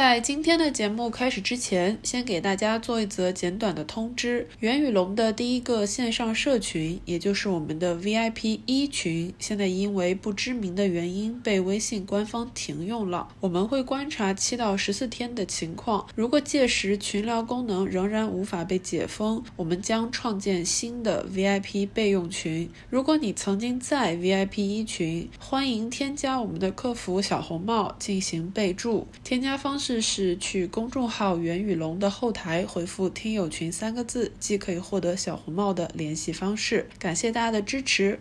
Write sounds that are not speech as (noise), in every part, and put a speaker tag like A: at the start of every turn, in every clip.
A: 在今天的节目开始之前，先给大家做一则简短的通知：元宇龙的第一个线上社群，也就是我们的 VIP 一群，现在因为不知名的原因被微信官方停用了。我们会观察七到十四天的情况，如果届时群聊功能仍然无法被解封，我们将创建新的 VIP 备用群。如果你曾经在 VIP 一群，欢迎添加我们的客服小红帽进行备注，添加方式。试试去公众号“袁宇龙”的后台回复“听友群”三个字，即可以获得小红帽的联系方式。感谢大家的支持。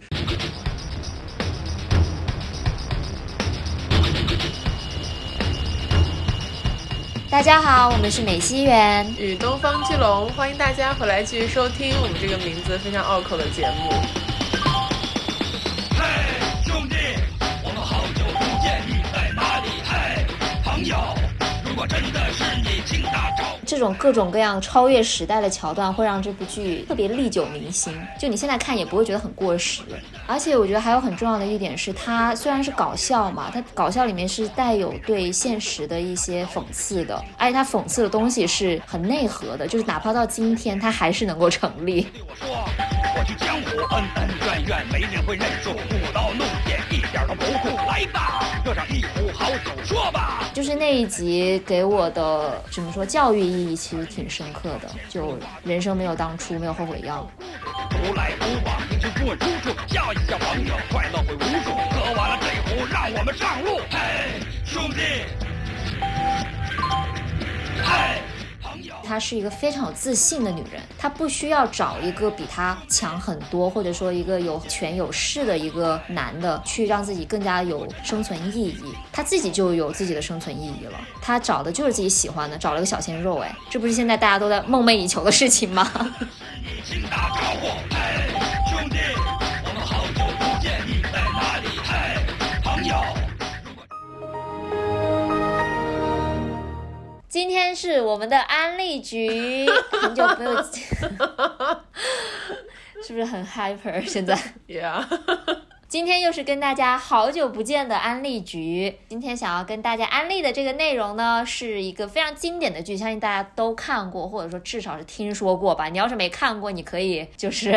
B: 大家好，我们是美西园
A: 与东方巨龙，欢迎大家回来继续收听我们这个名字非常拗口的节目。
B: 这种各种各样超越时代的桥段，会让这部剧特别历久弥新。就你现在看也不会觉得很过时。而且我觉得还有很重要的一点是，它虽然是搞笑嘛，它搞笑里面是带有对现实的一些讽刺的，而 (laughs) 且它讽刺的东西是很内核的，就是哪怕到今天，它还是能够成立。我去江湖，恩恩怨怨，没人会认输，舞刀弄剑，一点都不酷。来吧，热上一壶好酒，说吧。就是那一集给我的怎么说教育意义其实挺深刻的，就人生没有当初，没有后悔药。不来不往，迎接过处处，叫一叫朋友，快乐会无数。喝完了这壶，让我们上路。嘿，兄弟。嘿。她是一个非常有自信的女人，她不需要找一个比她强很多，或者说一个有权有势的一个男的去让自己更加有生存意义，她自己就有自己的生存意义了。她找的就是自己喜欢的，找了个小鲜肉，哎，这不是现在大家都在梦寐以求的事情吗？(laughs) 今天是我们的安利局，很久没有，(laughs) 是不是很 hyper？现在
A: ，Yeah。
B: 今天又是跟大家好久不见的安利局。今天想要跟大家安利的这个内容呢，是一个非常经典的剧，相信大家都看过，或者说至少是听说过吧。你要是没看过，你可以就是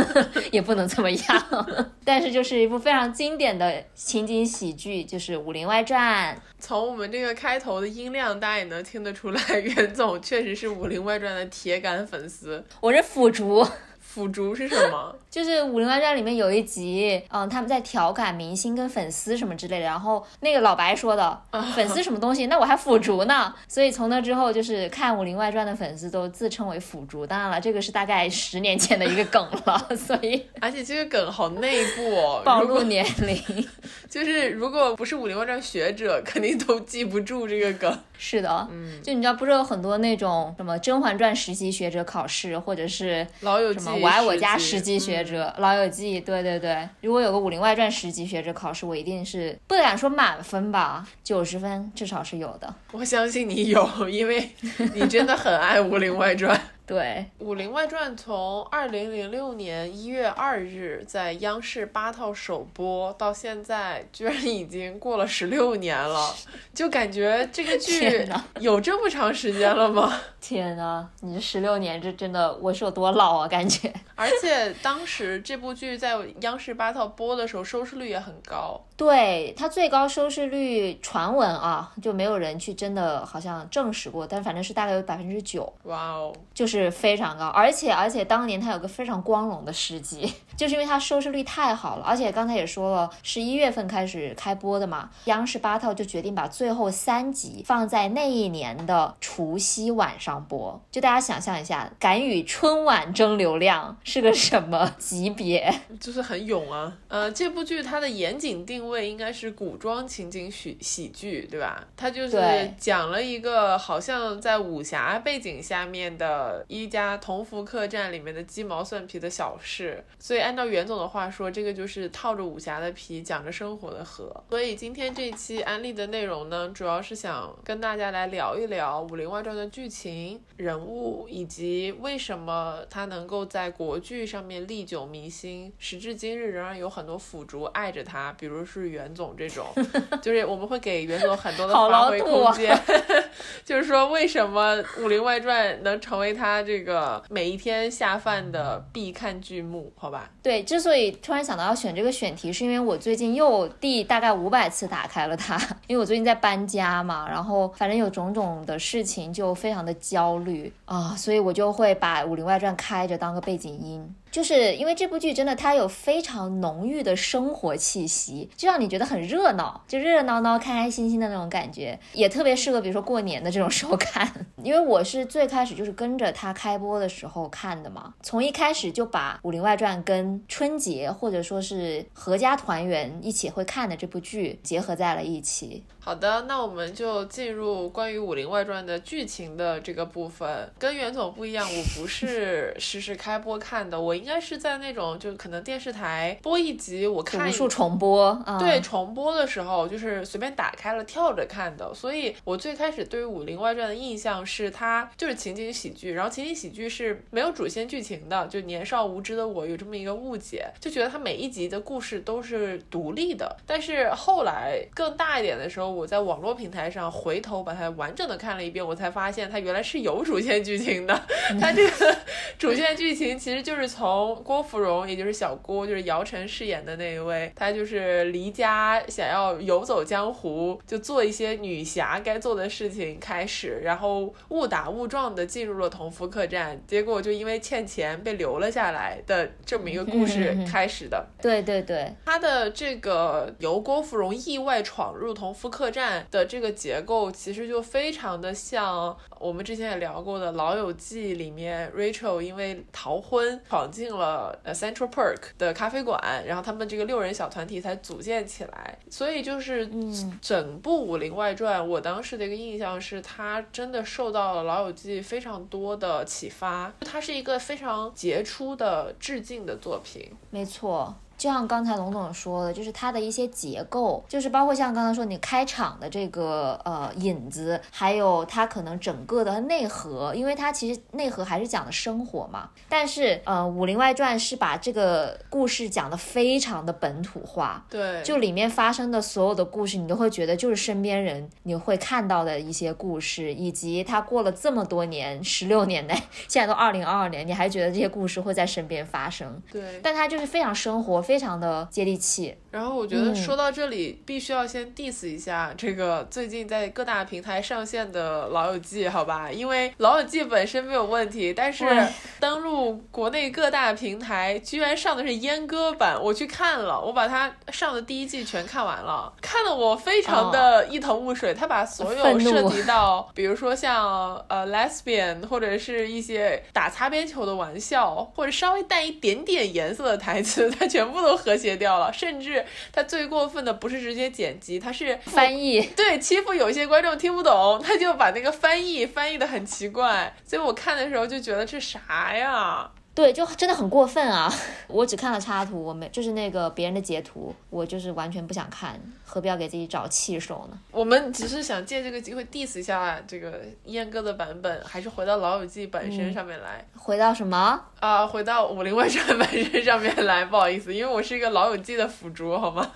B: (laughs) 也不能怎么样。(laughs) 但是就是一部非常经典的情景喜剧，就是《武林外传》。
A: 从我们这个开头的音量，大家也能听得出来，(laughs) 袁总确实是《武林外传》的铁杆粉丝。
B: 我是腐竹。
A: 腐竹是什么？
B: 就是《武林外传》里面有一集，嗯，他们在调侃明星跟粉丝什么之类的，然后那个老白说的，(laughs) 粉丝什么东西？那我还腐竹呢。(laughs) 所以从那之后，就是看《武林外传》的粉丝都自称为腐竹。当然了，这个是大概十年前的一个梗了。(laughs) 所以，
A: 而且这个梗好内部哦，
B: 暴露年龄。
A: 就是如果不是《武林外传》学者，肯定都记不住这个梗。
B: 是的，嗯，就你知道，不是有很多那种什么《甄嬛传》实习学者考试，或者是
A: 老友记
B: 什么我爱我家实习学者，老友记，对对对。如果有个《武林外传》十级学者考试，我一定是不敢说满分吧，九十分至少是有的。
A: 我相信你有，因为你真的很爱《武林外传》。
B: 对，《
A: 武林外传》从二零零六年一月二日在央视八套首播到现在，居然已经过了十六年了，(laughs) 就感觉这个剧有这么长时间了吗？(laughs)
B: 天呐，你这十六年，这真的我是有多老啊？感觉。
A: 而且当时这部剧在央视八套播的时候，收视率也很高。
B: 对，它最高收视率传闻啊，就没有人去真的好像证实过，但反正是大概有百分之九。
A: 哇哦，
B: 就是非常高。而且而且当年它有个非常光荣的事迹，(laughs) 就是因为它收视率太好了。而且刚才也说了，十一月份开始开播的嘛，央视八套就决定把最后三集放在那一年的除夕晚上播。就大家想象一下，敢与春晚争流量。是个什么级别？(laughs)
A: 就是很勇啊！呃，这部剧它的严谨定位应该是古装情景喜喜剧，对吧？它就是讲了一个好像在武侠背景下面的一家同福客栈里面的鸡毛蒜皮的小事。所以按照袁总的话说，这个就是套着武侠的皮，讲着生活的河。所以今天这期安利的内容呢，主要是想跟大家来聊一聊《武林外传》的剧情、人物，以及为什么它能够在国剧上面历久弥新，时至今日仍然有很多腐竹爱着它，比如是袁总这种，(laughs) 就是我们会给袁总很多的发挥空间。(laughs) 就是说，为什么《武林外传》能成为他这个每一天下饭的必看剧目？好吧？
B: 对，之所以突然想到要选这个选题，是因为我最近又第大概五百次打开了它，(laughs) 因为我最近在搬家嘛，然后反正有种种的事情，就非常的焦虑啊，所以我就会把《武林外传》开着当个背景音。就是因为这部剧真的，它有非常浓郁的生活气息，就让你觉得很热闹，就热热闹闹、开开心心的那种感觉，也特别适合比如说过年的这种时候看。(laughs) 因为我是最开始就是跟着它开播的时候看的嘛，从一开始就把《武林外传》跟春节或者说是合家团圆一起会看的这部剧结合在了一起。
A: 好的，那我们就进入关于《武林外传》的剧情的这个部分。跟袁总不一样，我不是实时开播看的，我应该是在那种就可能电视台播一集，我看
B: 无数重播。
A: 对，重播的时候就是随便打开了跳着看的。所以我最开始对于《武林外传》的印象是它就是情景喜剧，然后情景喜剧是没有主线剧情的，就年少无知的我有这么一个误解，就觉得它每一集的故事都是独立的。但是后来更大一点的时候。我在网络平台上回头把它完整的看了一遍，我才发现它原来是有主线剧情的。(laughs) 它这个主线剧情其实就是从郭芙蓉，也就是小郭，就是姚晨饰演的那一位，她就是离家想要游走江湖，就做一些女侠该做的事情开始，然后误打误撞的进入了同福客栈，结果就因为欠钱被留了下来的这么一个故事开始的。
B: 对对对，
A: 他的这个由郭芙蓉意外闯入同福客。栈的这个结构其实就非常的像我们之前也聊过的《老友记》里面，Rachel 因为逃婚闯进了呃 Central Park 的咖啡馆，然后他们这个六人小团体才组建起来。所以就是整部《武林外传》，我当时的一个印象是，它真的受到了《老友记》非常多的启发，它是一个非常杰出的致敬的作品。
B: 没错。就像刚才龙总说的，就是它的一些结构，就是包括像刚才说你开场的这个呃引子，还有它可能整个的内核，因为它其实内核还是讲的生活嘛。但是呃，《武林外传》是把这个故事讲的非常的本土化，
A: 对，
B: 就里面发生的所有的故事，你都会觉得就是身边人你会看到的一些故事，以及他过了这么多年，十六年内，(laughs) 现在都二零二二年，你还觉得这些故事会在身边发生？
A: 对，
B: 但它就是非常生活。非常的接地气。
A: 然后我觉得说到这里，必须要先 diss 一下这个最近在各大平台上线的《老友记》，好吧？因为《老友记》本身没有问题，但是 (laughs) 登录国内各大平台，居然上的是阉割版。我去看了，我把它上的第一季全看完了，看得我非常的一头雾水。他把所有涉及到，比如说像呃 lesbian 或者是一些打擦边球的玩笑，或者稍微带一点点颜色的台词，他全部都和谐掉了，甚至。他最过分的不是直接剪辑，他是
B: 翻译，
A: 对欺负有些观众听不懂，他就把那个翻译翻译的很奇怪，所以我看的时候就觉得这啥呀？
B: 对，就真的很过分啊！(laughs) 我只看了插图，我没就是那个别人的截图，我就是完全不想看，何必要给自己找气受呢？
A: 我们只是想借这个机会 diss 一下这个阉割的版本，还是回到老友记本身上面来？
B: 回到什么？
A: 啊，回到武林外传 (laughs) 本身上面来，不好意思，因为我是一个老友记的腐竹，好吗？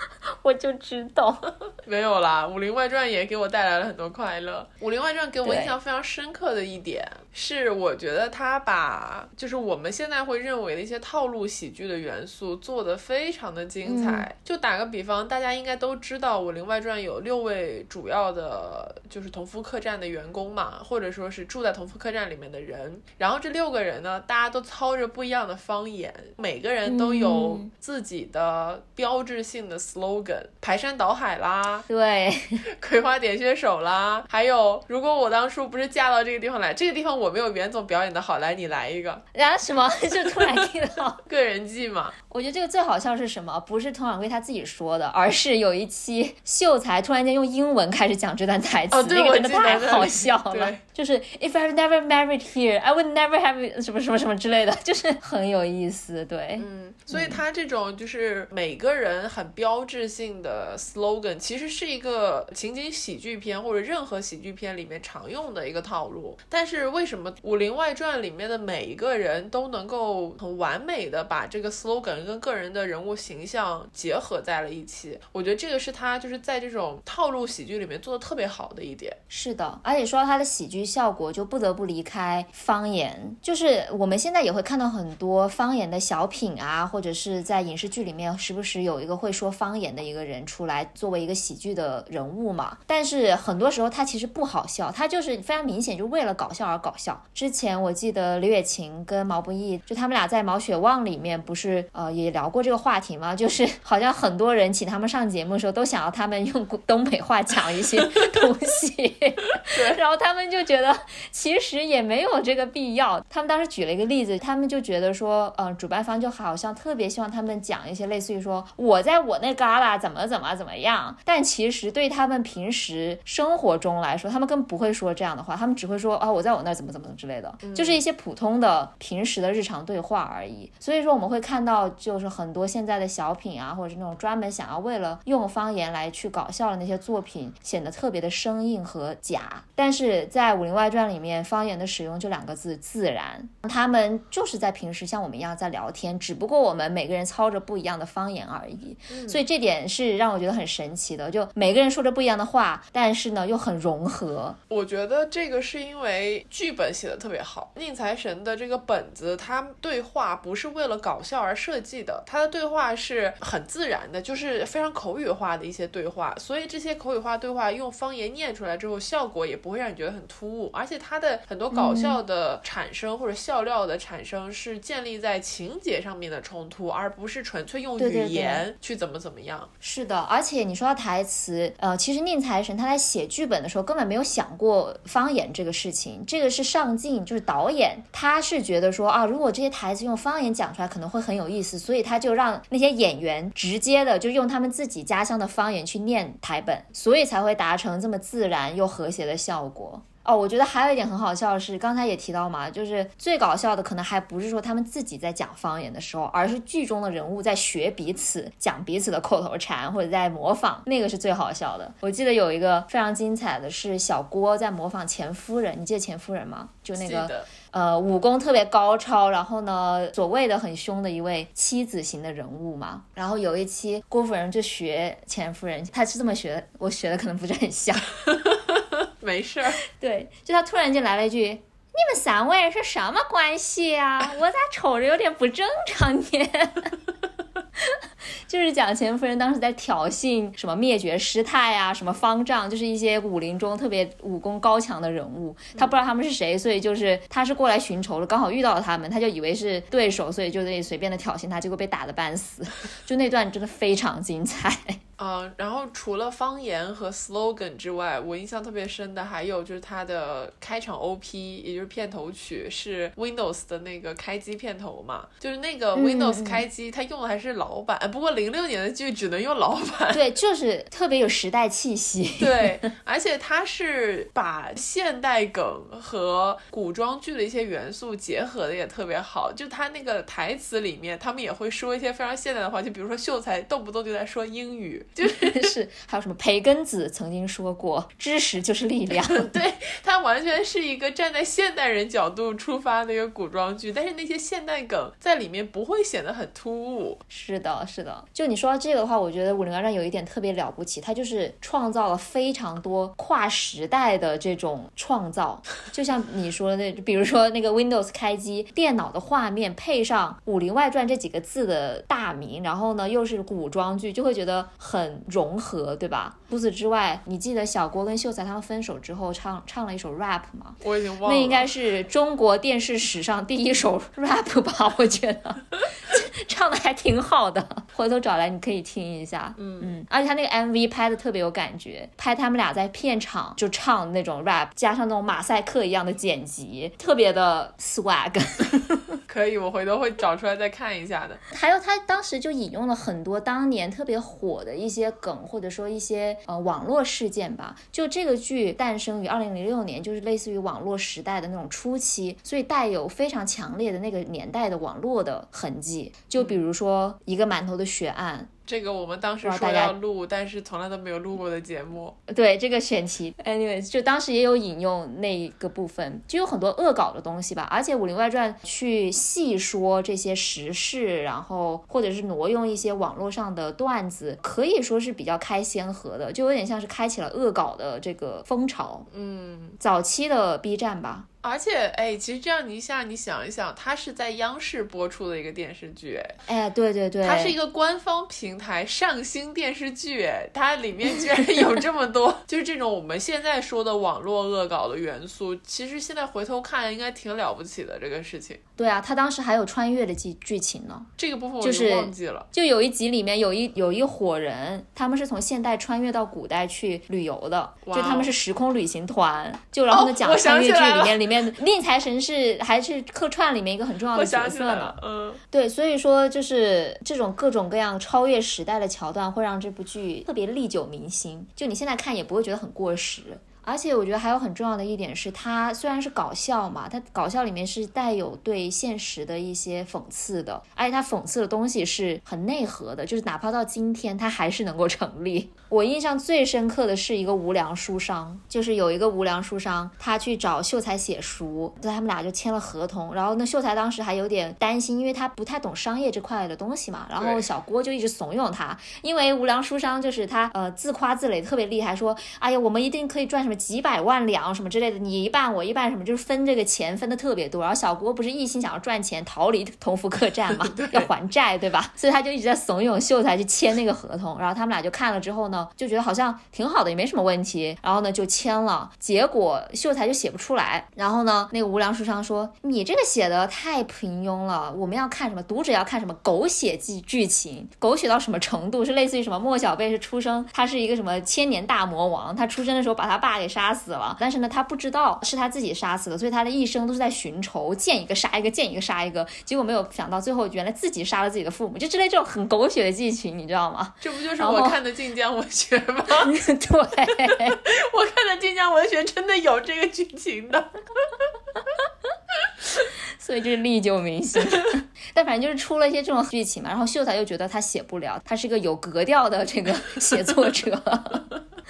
A: (laughs)
B: 我就知道，(laughs)
A: 没有啦，《武林外传》也给我带来了很多快乐。《武林外传》给我印象非常深刻的一点是，我觉得他把就是我们现在会认为的一些套路喜剧的元素做得非常的精彩。就打个比方，大家应该都知道，《武林外传》有六位主要的，就是同福客栈的员工嘛，或者说是住在同福客栈里面的人。然后这六个人呢，大家都操着不一样的方言，每个人都有自己的标志性的。slogan，排山倒海啦，
B: 对，(laughs)
A: 葵花点穴手啦，还有如果我当初不是嫁到这个地方来，这个地方我没有袁总表演的好，来你来一个，
B: 然后什么 (laughs) 就突然听到 (laughs)
A: 个人技嘛。
B: 我觉得这个最好笑是什么？不是佟掌柜他自己说的，而是有一期秀才突然间用英文开始讲这段台词，那个真的太好笑了。就是 If I've never married here, I would never have 什么什么什么之类的，就是很有意思。对，
A: 嗯，所以他这种就是每个人很标标志性的 slogan，其实是一个情景喜剧片或者任何喜剧片里面常用的一个套路。但是为什么《武林外传》里面的每一个人都能够很完美的把这个 slogan 跟个人的人物形象结合在了一起，我觉得这个是他就是在这种套路喜剧里面做的特别好的一点。
B: 是的，而且说到他的喜剧效果，就不得不离开方言。就是我们现在也会看到很多方言的小品啊，或者是在影视剧里面，时不时有一个会说方言的一个人出来作为一个喜剧的人物嘛。但是很多时候他其实不好笑，他就是非常明显就为了搞笑而搞笑。之前我记得李雪琴跟毛不易，就他们俩在《毛血旺》里面不是呃。也聊过这个话题吗？(laughs) 就是好像很多人请他们上节目的时候，都想要他们用东北话讲一些东西，(laughs) 然后他们就觉得其实也没有这个必要。他们当时举了一个例子，他们就觉得说，嗯，主办方就好像特别希望他们讲一些类似于说我在我那旮旯怎么怎么怎么样，但其实对他们平时生活中来说，他们根本不会说这样的话，他们只会说啊我在我那儿怎么怎么之类的，就是一些普通的平时的日常对话而已。所以说我们会看到。就是很多现在的小品啊，或者是那种专门想要为了用方言来去搞笑的那些作品，显得特别的生硬和假。但是在《武林外传》里面，方言的使用就两个字：自然。他们就是在平时像我们一样在聊天，只不过我们每个人操着不一样的方言而已。所以这点是让我觉得很神奇的，就每个人说着不一样的话，但是呢又很融合。
A: 我觉得这个是因为剧本写的特别好，宁财神的这个本子，他对话不是为了搞笑而设计。记得他的对话是很自然的，就是非常口语化的一些对话，所以这些口语化对话用方言念出来之后，效果也不会让你觉得很突兀。而且他的很多搞笑的产生或者笑料的产生是建立在情节上面的冲突，而不是纯粹用语言去怎么怎么怎么样。
B: 是的，而且你说到台词，呃，其实宁财神他在写剧本的时候根本没有想过方言这个事情，这个是上镜就是导演他是觉得说啊，如果这些台词用方言讲出来可能会很有意思。所以他就让那些演员直接的就用他们自己家乡的方言去念台本，所以才会达成这么自然又和谐的效果。哦，我觉得还有一点很好笑的是，刚才也提到嘛，就是最搞笑的可能还不是说他们自己在讲方言的时候，而是剧中的人物在学彼此讲彼此的口头禅或者在模仿，那个是最好笑的。我记得有一个非常精彩的是小郭在模仿钱夫人，你记得钱夫人吗？就那个。呃，武功特别高超，然后呢，所谓的很凶的一位妻子型的人物嘛。然后有一期郭夫人就学钱夫人，她是这么学的，我学的可能不是很像，(laughs)
A: 没事儿。(laughs)
B: 对，就他突然间来了一句：“你们三位是什么关系啊？我咋瞅着有点不正常呢？” (laughs) (laughs) 就是讲钱夫人当时在挑衅什么灭绝师太啊，什么方丈，就是一些武林中特别武功高强的人物，他不知道他们是谁，所以就是他是过来寻仇的，刚好遇到了他们，他就以为是对手，所以就得随便的挑衅他，结果被打的半死，(laughs) 就那段真的非常精彩。
A: 嗯，(laughs) 然后除了方言和 slogan 之外，我印象特别深的还有就是它的开场 OP，也就是片头曲是 Windows 的那个开机片头嘛，就是那个 Windows 开机，它用的还是老版，不过零六年的剧只能用老版。(laughs) (laughs)
B: 对，就是特别有时代气息。
A: 对，而且它是把现代梗和古装剧的一些元素结合的也特别好，就他那个台词里面，他们也会说一些非常现代的话，就比如说秀才动不动就在说英语。就 (laughs)
B: 是还有什么培根子曾经说过，知识就是力量。
A: 对他完全是一个站在现代人角度出发的一个古装剧，但是那些现代梗在里面不会显得很突兀。
B: 是的，是的。就你说到这个的话，我觉得《武林外传》有一点特别了不起，它就是创造了非常多跨时代的这种创造。就像你说的，比如说那个 Windows 开机电脑的画面配上《武林外传》这几个字的大名，然后呢又是古装剧，就会觉得。很融合，对吧？除此之外，你记得小郭跟秀才他们分手之后唱唱了一首 rap 吗？
A: 我已经忘了。
B: 那应该是中国电视史上第一首 (laughs) rap 吧？我觉得 (laughs) 唱的还挺好的。(laughs) 回头找来你可以听一下。嗯嗯，而且他那个 MV 拍的特别有感觉，拍他们俩在片场就唱那种 rap，加上那种马赛克一样的剪辑，特别的 swag。(laughs)
A: 可以，我回头会找出来再看一下的。
B: 还有他当时就引用了很多当年特别火的一些梗，或者说一些呃网络事件吧。就这个剧诞生于二零零六年，就是类似于网络时代的那种初期，所以带有非常强烈的那个年代的网络的痕迹。就比如说一个馒头的血案。
A: 这个我们当时说要录，但是从来都没有录过的节目。
B: 对这个选题，anyways，就当时也有引用那个部分，就有很多恶搞的东西吧。而且《武林外传》去细说这些时事，然后或者是挪用一些网络上的段子，可以说是比较开先河的，就有点像是开启了恶搞的这个风潮。
A: 嗯，
B: 早期的 B 站吧。
A: 而且，哎，其实这样你一下，你想一想，它是在央视播出的一个电视剧，
B: 哎，对对对，
A: 它是一个官方平台上星电视剧，它里面居然有这么多，(laughs) 就是这种我们现在说的网络恶搞的元素，其实现在回头看，应该挺了不起的这个事情。
B: 对啊，他当时还有穿越的剧剧情呢，
A: 这个部分我
B: 就
A: 忘记了。
B: 就有一集里面有一有一伙人，他们是从现代穿越到古代去旅游的，就他们是时空旅行团，就然后呢讲穿越剧里面里面宁财神。是还是客串里面一个很重要的角色呢？
A: 嗯，
B: 对，所以说就是这种各种各样超越时代的桥段，会让这部剧特别历久弥新。就你现在看也不会觉得很过时。而且我觉得还有很重要的一点是，它虽然是搞笑嘛，它搞笑里面是带有对现实的一些讽刺的，而且它讽刺的东西是很内核的，就是哪怕到今天，它还是能够成立。我印象最深刻的是一个无良书商，就是有一个无良书商，他去找秀才写书，就他们俩就签了合同，然后那秀才当时还有点担心，因为他不太懂商业这块的东西嘛，然后小郭就一直怂恿他，因为无良书商就是他呃自夸自擂特别厉害，说哎呀我们一定可以赚什么几百万两什么之类的，你一半我一半什么，就是分这个钱分的特别多，然后小郭不是一心想要赚钱逃离同福客栈嘛，(laughs) 要还债对吧？所以他就一直在怂恿秀才去签那个合同，然后他们俩就看了之后呢。就觉得好像挺好的，也没什么问题，然后呢就签了。结果秀才就写不出来，然后呢那个无良书商说：“你这个写的太平庸了，我们要看什么？读者要看什么狗血剧剧情？狗血到什么程度？是类似于什么？莫小贝是出生，他是一个什么千年大魔王，他出生的时候把他爸给杀死了，但是呢他不知道是他自己杀死的，所以他的一生都是在寻仇，见一个杀一个，见一个杀一个。结果没有想到最后原来自己杀了自己的父母，就之类这种很狗血的剧情，你知道吗？
A: 这不就是我看的晋江文学吗？(laughs)
B: 对，(laughs)
C: 我看的晋江文学真的有这个剧情的，(laughs)
B: 所以就是历久弥新。但反正就是出了一些这种剧情嘛，然后秀才又觉得他写不了，他是个有格调的这个写作者，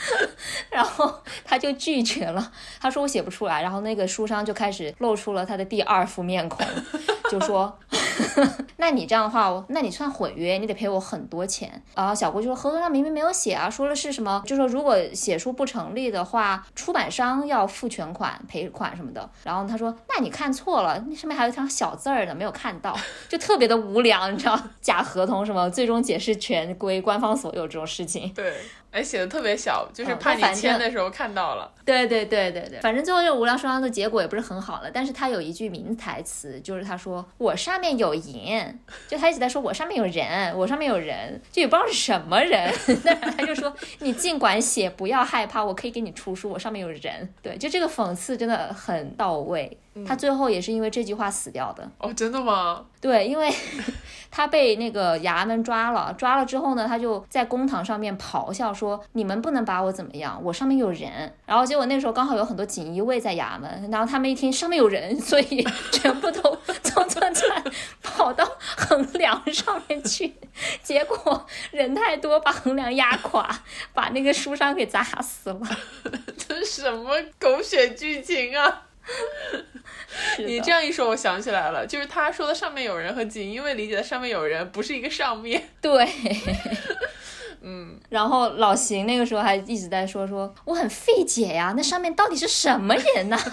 B: (laughs) 然后他就拒绝了。他说我写不出来，然后那个书商就开始露出了他的第二副面孔，就说。(laughs) 那你这样的话，那你算毁约，你得赔我很多钱。然后小郭就说合同上明明没有写啊，说的是什么？就说如果写书不成立的话，出版商要付全款赔款什么的。然后他说，那你看错了，那上面还有一条小字儿呢，没有看到，(laughs) 就特别的无良，你知道？假合同什么，最终解释权归官方所有这种事情。
A: 对。哎，写的特别小，就是怕你签的时候看到了。
B: 对对对对对，反正最后这无良双商的结果也不是很好了。但是他有一句名台词，就是他说我上面有我赢，就他一直在说我上面有人，我上面有人，就也不知道是什么人。(laughs) 但是他就说你尽管写，不要害怕，我可以给你出书，我上面有人。对，就这个讽刺真的很到位。他最后也是因为这句话死掉的。
A: 哦，真的吗？
B: 对，因为 (laughs) 他被那个衙门抓了，抓了之后呢，他就在公堂上面咆哮说：“你们不能把我怎么样，我上面有人。”然后结果那时候刚好有很多锦衣卫在衙门，然后他们一听上面有人，所以全部都窜窜窜跑到横梁上面去。结果人太多，把横梁压垮，把那个书商给砸死了。
A: 这什么狗血剧情啊！(laughs) 你这样一说，我想起来了，就是他说的上面有人和锦衣卫理解的上面有人不是一个上面。
B: 对，(laughs)
A: 嗯，
B: 然后老邢那个时候还一直在说说我很费解呀，那上面到底是什么人呢？(laughs)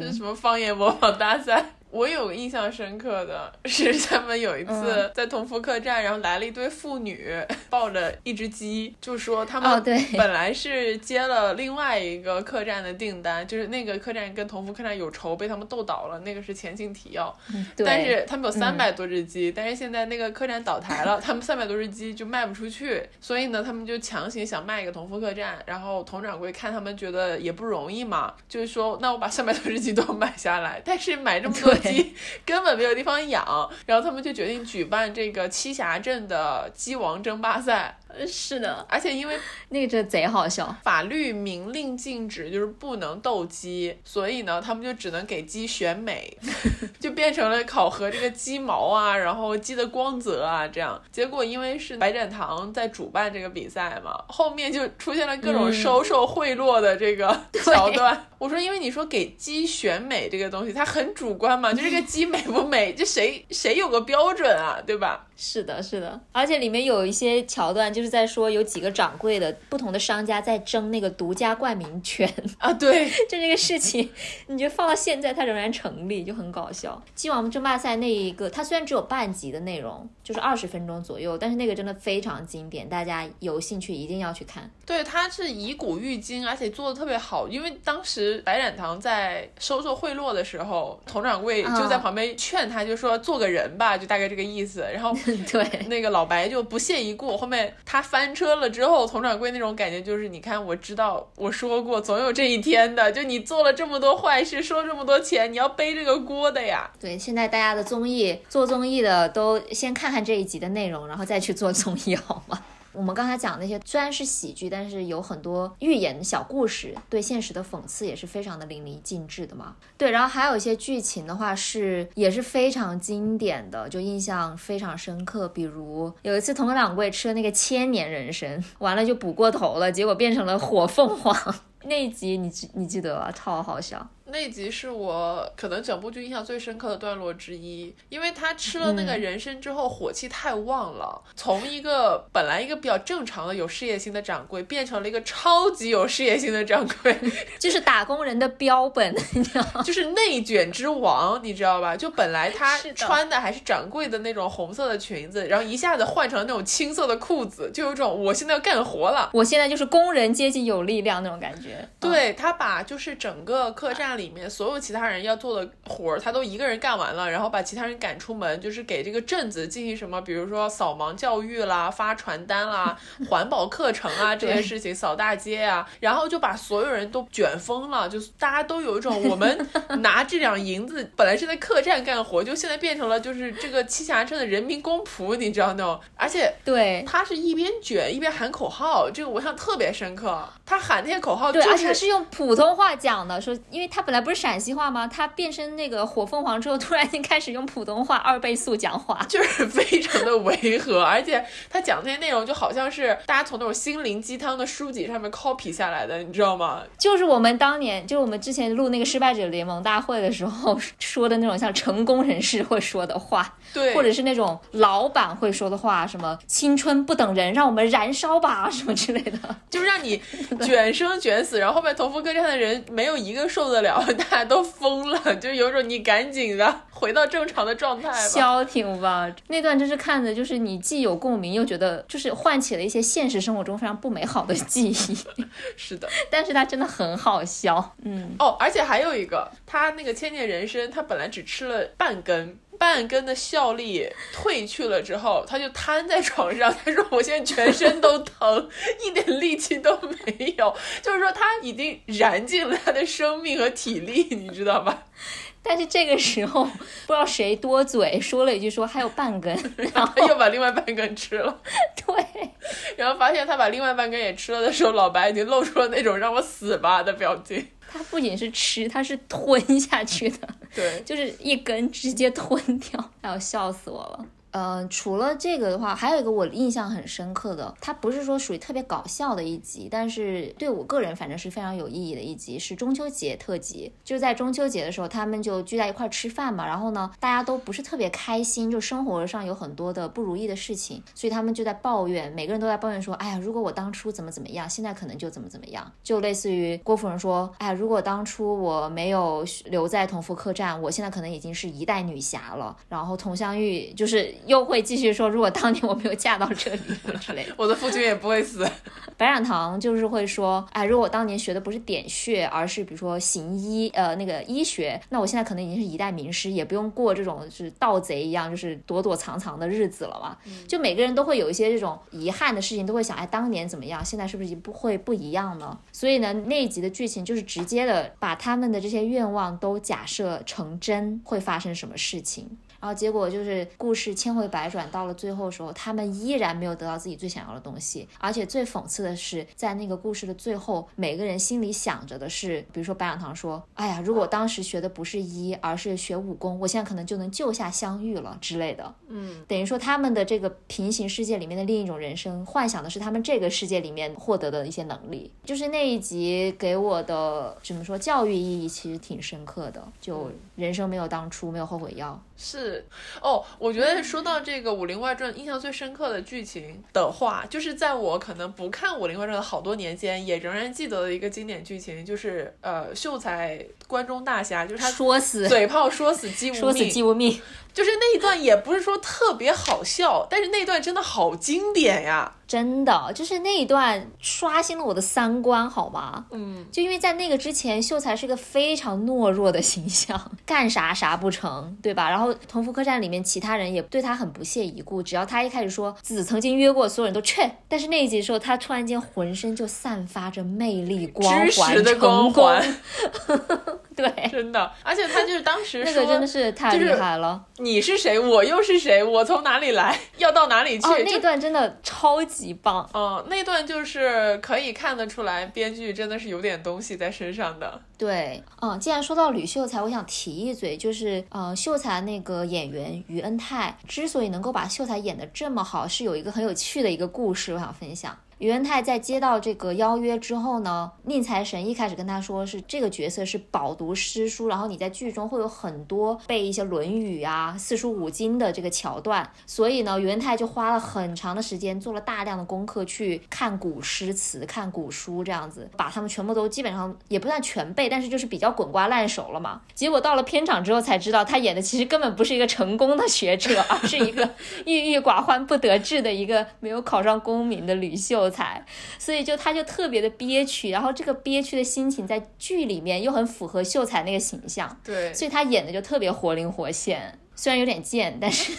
A: 这是什么方言模仿大赛？我有个印象深刻的 (laughs) 是，他们有一次在同福客栈，然后来了一对妇女，抱着一只鸡，就说他们本来是接了另外一个客栈的订单，就是那个客栈跟同福客栈有仇，被他们斗倒了，那个是前情提要。但是他们有三百多只鸡，但是现在那个客栈倒台了，他们三百多只鸡就卖不出去，所以呢，他们就强行想卖一个同福客栈。然后佟掌柜看他们觉得也不容易嘛，就是说那我把三百多只鸡都 (laughs) 买下来，但是买这么多。鸡根本没有地方养，然后他们就决定举办这个栖霞镇的鸡王争霸赛。
B: 是的，
A: 而且因为 (laughs)
B: 那个真贼好笑，
A: 法律明令禁止，就是不能斗鸡，所以呢，他们就只能给鸡选美，(laughs) 就变成了考核这个鸡毛啊，然后鸡的光泽啊，这样。结果因为是白展堂在主办这个比赛嘛，后面就出现了各种收受贿赂的这个 (laughs) 桥段。我说，因为你说给鸡选美这个东西，它很主观嘛，就这个鸡美不美，这谁谁有个标准啊，对吧？
B: 是的，是的，而且里面有一些桥段，就是在说有几个掌柜的不同的商家在争那个独家冠名权
A: 啊，对，(laughs)
B: 就这个事情，你觉得放到现在它仍然成立，就很搞笑。鸡王争霸赛那一个，它虽然只有半集的内容，就是二十分钟左右，但是那个真的非常经典，大家有兴趣一定要去看。
A: 对，它是以古喻今，而且做的特别好，因为当时白展堂在收受贿赂的时候，佟掌柜就在旁边劝他，就说做个人吧，就大概这个意思，然后。(laughs)
B: 对，
A: 那个老白就不屑一顾。后面他翻车了之后，佟掌柜那种感觉就是，你看，我知道我说过，总有这一天的。就你做了这么多坏事，收这么多钱，你要背这个锅的呀。
B: 对，现在大家的综艺做综艺的都先看看看这一集的内容，然后再去做综艺，(laughs) 好吗？我们刚才讲那些虽然是喜剧，但是有很多寓言小故事，对现实的讽刺也是非常的淋漓尽致的嘛。对，然后还有一些剧情的话是也是非常经典的，就印象非常深刻。比如有一次佟掌柜吃了那个千年人参，完了就补过头了，结果变成了火凤凰。(laughs) 那一集你记你记得吧？超好笑。
A: 那集是我可能整部剧印象最深刻的段落之一，因为他吃了那个人参之后火气太旺了，从一个本来一个比较正常的有事业心的掌柜，变成了一个超级有事业心的掌柜，(laughs)
B: 就是打工人的标本，(laughs) 你知道吗？
A: 就是内卷之王，你知道吧？就本来他穿的还是掌柜的那种红色的裙子，然后一下子换成了那种青色的裤子，就有种我现在要干活了，
B: 我现在就是工人阶级有力量那种感觉。
A: 对他把就是整个客栈。里面所有其他人要做的活儿，他都一个人干完了，然后把其他人赶出门，就是给这个镇子进行什么，比如说扫盲教育啦、发传单啦、环保课程啊这些事情，扫大街啊，然后就把所有人都卷疯了，就大家都有一种我们拿这两银子本来是在客栈干活，就现在变成了就是这个栖霞镇的人民公仆，你知道那种，而且
B: 对
A: 他是一边卷一边喊口号，这个我印象特别深刻。他喊那些口号，
B: 对，而且他是用普通话讲的，说因为他。本来不是陕西话吗？他变身那个火凤凰之后，突然间开始用普通话 (laughs) 二倍速讲话，(laughs)
A: 就是非常的违和。而且他讲那些内容，就好像是大家从那种心灵鸡汤的书籍上面 copy 下来的，你知道吗？
B: 就是我们当年，就是我们之前录那个失败者联盟大会的时候说的那种像成功人士会说的话，
A: 对，
B: 或者是那种老板会说的话，什么青春不等人，让我们燃烧吧，什么之类的，
A: 就是让你卷生卷死。然后后面同福客栈的人没有一个受得了。大家都疯了，就有种你赶紧的回到正常的状态吧，
B: 消停吧。那段真是看的，就是你既有共鸣，又觉得就是唤起了一些现实生活中非常不美好的记忆。(laughs)
A: 是的，
B: 但是它真的很好笑。嗯，
A: 哦，而且还有一个，他那个千年人参，他本来只吃了半根。半根的效力退去了之后，他就瘫在床上。(laughs) 他说：“我现在全身都疼，(laughs) 一点力气都没有。”就是说他已经燃尽了他的生命和体力，你知道吧？
B: 但是这个时候不知道谁多嘴说了一句：“说还有半根。(laughs) ”然后
A: 又把另外半根吃了。
B: 对，
A: 然后发现他把另外半根也吃了的时候，老白已经露出了那种让我死吧的表情。
B: 他不仅是吃，它是吞下去的，
A: 对，
B: 就是一根直接吞掉，哎呦，笑死我了。嗯，除了这个的话，还有一个我印象很深刻的，它不是说属于特别搞笑的一集，但是对我个人反正是非常有意义的一集，是中秋节特辑。就在中秋节的时候，他们就聚在一块吃饭嘛，然后呢，大家都不是特别开心，就生活上有很多的不如意的事情，所以他们就在抱怨，每个人都在抱怨说，哎呀，如果我当初怎么怎么样，现在可能就怎么怎么样。就类似于郭夫人说，哎呀，如果当初我没有留在同福客栈，我现在可能已经是一代女侠了。然后佟湘玉就是又会继续。说如果当年我没有嫁到这里之类的，(laughs)
A: 我的夫君也不会死。
B: 白展堂就是会说，哎，如果我当年学的不是点穴，而是比如说行医，呃，那个医学，那我现在可能已经是一代名师，也不用过这种就是盗贼一样，就是躲躲藏藏的日子了嘛。就每个人都会有一些这种遗憾的事情，都会想，哎，当年怎么样，现在是不是不会不一样呢？所以呢，那一集的剧情就是直接的把他们的这些愿望都假设成真，会发生什么事情。然后结果就是故事千回百转，到了最后的时候，他们依然没有得到自己最想要的东西。而且最讽刺的是，在那个故事的最后，每个人心里想着的是，比如说白养堂说：“哎呀，如果当时学的不是医，而是学武功，我现在可能就能救下香玉了之类的。”
A: 嗯，
B: 等于说他们的这个平行世界里面的另一种人生，幻想的是他们这个世界里面获得的一些能力。就是那一集给我的怎么说教育意义其实挺深刻的，就人生没有当初，没有后悔药。
A: 是哦，我觉得说到这个《武林外传》，印象最深刻的剧情的话，就是在我可能不看《武林外传》的好多年间，也仍然记得的一个经典剧情，就是呃，秀才关中大侠，就是他
B: 说死
A: 嘴炮说死姬无命，
B: 说死姬无命，
A: 就是那一段也不是说特别好笑，但是那一段真的好经典呀。
B: 真的就是那一段刷新了我的三观，好吗？
A: 嗯，
B: 就因为在那个之前，秀才是个非常懦弱的形象，干啥啥不成，对吧？然后同福客栈里面其他人也对他很不屑一顾，只要他一开始说子曾经约过，所有人都劝。但是那一集的时候，他突然间浑身就散发着魅力光环，
A: 的光环，(laughs)
B: 对，
A: 真的。而且他就是当时
B: 那个真的是太厉害了。
A: 你是谁？我又是谁？我从哪里来？要到哪里去？
B: 那段真的超级。棒，
A: 嗯，那段就是可以看得出来，编剧真的是有点东西在身上的。
B: 对，嗯，既然说到吕秀才，我想提一嘴，就是，呃，秀才那个演员于恩泰之所以能够把秀才演得这么好，是有一个很有趣的一个故事，我想分享。宇文泰在接到这个邀约之后呢，宁财神一开始跟他说是这个角色是饱读诗书，然后你在剧中会有很多背一些《论语》啊、四书五经的这个桥段，所以呢，宇文泰就花了很长的时间做了大量的功课去看古诗词、看古书，这样子把他们全部都基本上也不算全背，但是就是比较滚瓜烂熟了嘛。结果到了片场之后才知道，他演的其实根本不是一个成功的学者，而是一个郁郁寡欢、不得志的一个没有考上功名的吕秀。才，所以就他就特别的憋屈，然后这个憋屈的心情在剧里面又很符合秀才那个形象，
A: 对，
B: 所以他演的就特别活灵活现，虽然有点贱，但是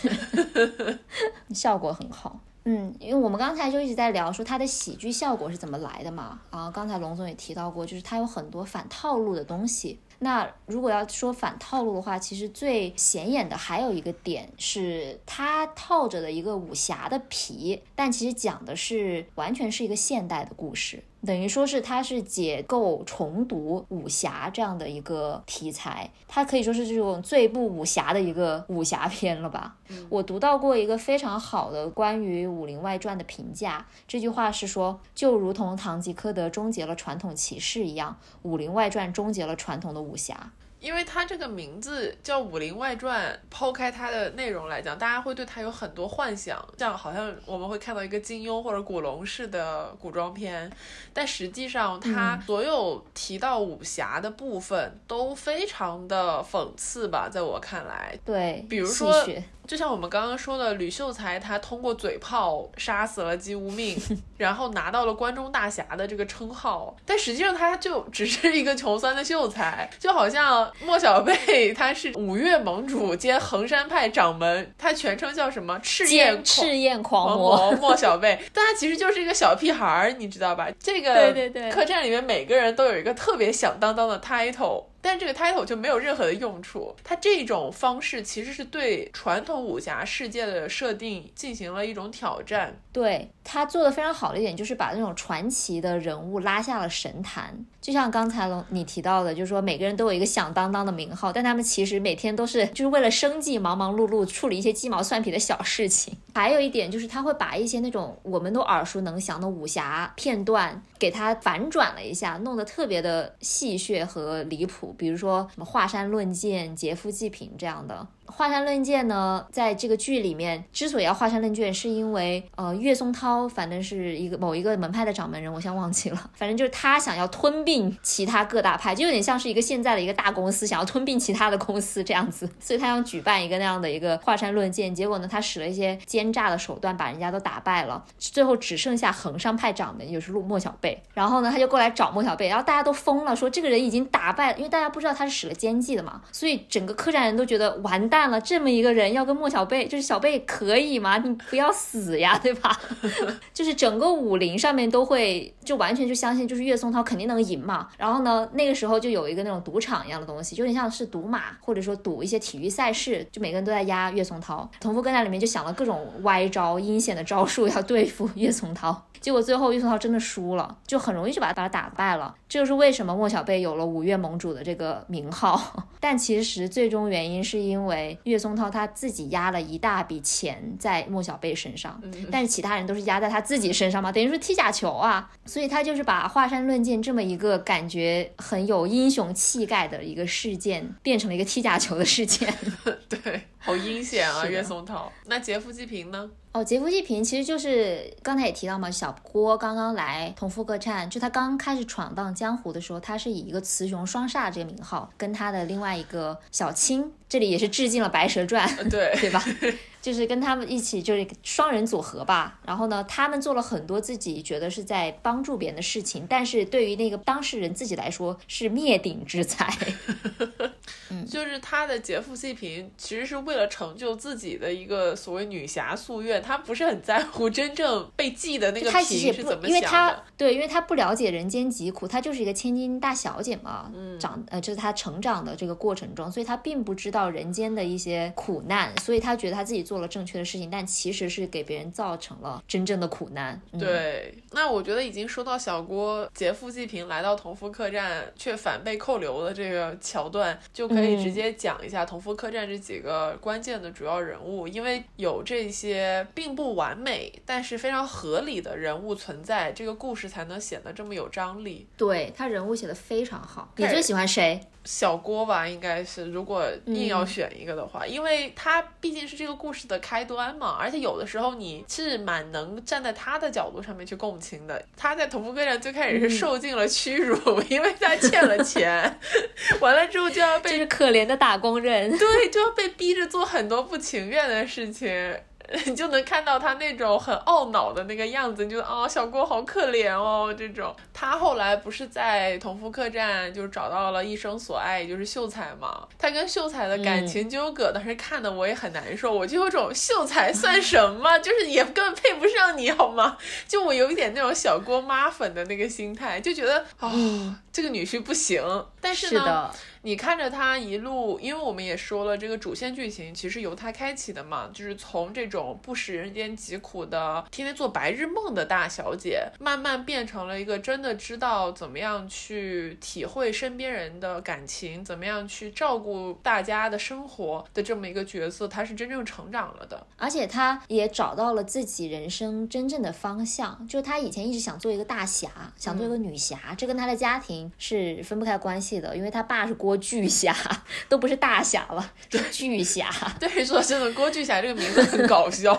B: (laughs) (laughs) 效果很好。嗯，因为我们刚才就一直在聊说他的喜剧效果是怎么来的嘛，啊，刚才龙总也提到过，就是他有很多反套路的东西。那如果要说反套路的话，其实最显眼的还有一个点是，它套着的一个武侠的皮，但其实讲的是完全是一个现代的故事。等于说是它是解构重读武侠这样的一个题材，它可以说是这种最不武侠的一个武侠片了吧？我读到过一个非常好的关于《武林外传》的评价，这句话是说，就如同堂吉诃德终结了传统骑士一样，《武林外传》终结了传统的武侠。
A: 因为它这个名字叫《武林外传》，抛开它的内容来讲，大家会对它有很多幻想，像好像我们会看到一个金庸或者古龙式的古装片，但实际上它所有提到武侠的部分都非常的讽刺吧，在我看来，
B: 对，
A: 比如说。就像我们刚刚说的，吕秀才他通过嘴炮杀死了姬无命，(laughs) 然后拿到了关中大侠的这个称号，但实际上他就只是一个穷酸的秀才，就好像莫小贝他是五岳盟主兼衡山派掌门，他全称叫什么？赤焰
B: 赤焰狂
A: 魔莫小贝，但他其实就是一个小屁孩儿，你知道吧？这个
B: 对对对，
A: 客栈里面每个人都有一个特别响当当的 title。但这个 title 就没有任何的用处。它这种方式其实是对传统武侠世界的设定进行了一种挑战。
B: 对他做的非常好的一点，就是把那种传奇的人物拉下了神坛。就像刚才龙你提到的，就是说每个人都有一个响当当的名号，但他们其实每天都是就是为了生计忙忙碌碌，处理一些鸡毛蒜皮的小事情。还有一点就是他会把一些那种我们都耳熟能详的武侠片段给它反转了一下，弄得特别的戏谑和离谱。比如说什么华山论剑、劫富济贫这样的。华山论剑呢，在这个剧里面之所以要华山论剑，是因为呃岳松涛反正是一个某一个门派的掌门人，我先忘记了，反正就是他想要吞并其他各大派，就有点像是一个现在的一个大公司想要吞并其他的公司这样子，所以他想举办一个那样的一个华山论剑，结果呢，他使了一些奸诈的手段，把人家都打败了，最后只剩下衡山派掌门，也就是陆莫小贝，然后呢，他就过来找莫小贝，然后大家都疯了，说这个人已经打败，因为大家不知道他是使了奸计的嘛，所以整个客栈人都觉得完蛋。干了这么一个人要跟莫小贝，就是小贝可以吗？你不要死呀，对吧？(laughs) 就是整个武林上面都会就完全就相信，就是岳松涛肯定能赢嘛。然后呢，那个时候就有一个那种赌场一样的东西，有点像是赌马，或者说赌一些体育赛事，就每个人都在压岳松涛。童福客栈里面就想了各种歪招、阴险的招数要对付 (laughs) 岳松涛。结果最后岳松涛真的输了，就很容易就把他把他打败了。这就是为什么莫小贝有了五岳盟主的这个名号。(laughs) 但其实最终原因是因为岳松涛他自己压了一大笔钱在莫小贝身上，但是其他人都是压在他自己身上嘛，等于说踢假球啊。所以他就是把华山论剑这么一个感觉很有英雄气概的一个事件，变成了一个踢假球的事件。(laughs)
A: 对，好阴险啊，岳松涛。那劫富济贫呢？
B: 哦，劫富济贫其实就是刚才也提到嘛，小郭刚刚来同富客栈，就他刚开始闯荡江湖的时候，他是以一个雌雄双煞这个名号，跟他的另外一个小青，这里也是致敬了《白蛇传》，
A: 对 (laughs)
B: 对吧？就是跟他们一起就是双人组合吧。然后呢，他们做了很多自己觉得是在帮助别人的事情，但是对于那个当事人自己来说是灭顶之灾。(laughs)
A: 嗯，就是他的劫富济贫，其实是为了成就自己的一个所谓女侠夙愿，他不是很在乎真正被记的那个贫是怎么
B: 想的。对，因为他不了解人间疾苦，他就是一个千金大小姐嘛，长呃，就是他成长的这个过程中，所以他并不知道人间的一些苦难，所以他觉得他自己做了正确的事情，但其实是给别人造成了真正的苦难。
A: 对，那我觉得已经说到小郭劫富济贫来到同福客栈却反被扣留的这个桥段，就可以直接讲一下同福客栈这几个关键的主要人物，因为有这些并不完美但是非常合理的人物存在，这个故事才能显得这么有张力。
B: 对他人物写的非常好，你最喜欢谁？
A: 小郭吧，应该是，如果硬要选一个的话，因为他毕竟是这个故事的开端嘛，而且有的时候你是蛮能站在他的角度上面去共情的。他在同福客栈最开始是受尽了屈辱，(laughs) 因为他欠了钱，完了之后就要被
B: 可怜的打工人，
A: 对，就要被逼着做很多不情愿的事情。(laughs) 你就能看到他那种很懊恼的那个样子，你就啊，小郭好可怜哦。这种他后来不是在同福客栈就找到了一生所爱，也就是秀才嘛。他跟秀才的感情纠葛，当时看的我也很难受。我就有种秀才算什么，(laughs) 就是也根本配不上你好吗？就我有一点那种小郭妈粉的那个心态，就觉得啊，这个女婿不行。但是
B: 呢。
A: 你看着他一路，因为我们也说了，这个主线剧情其实由他开启的嘛，就是从这种不食人间疾苦的、天天做白日梦的大小姐，慢慢变成了一个真的知道怎么样去体会身边人的感情，怎么样去照顾大家的生活的这么一个角色，他是真正成长了的，
B: 而且他也找到了自己人生真正的方向。就他以前一直想做一个大侠，想做一个女侠，这跟他的家庭是分不开关系的，因为他爸是国。郭巨侠都不是大侠了，是巨侠。(laughs)
A: 对，说真的，郭巨侠这个名字很搞笑。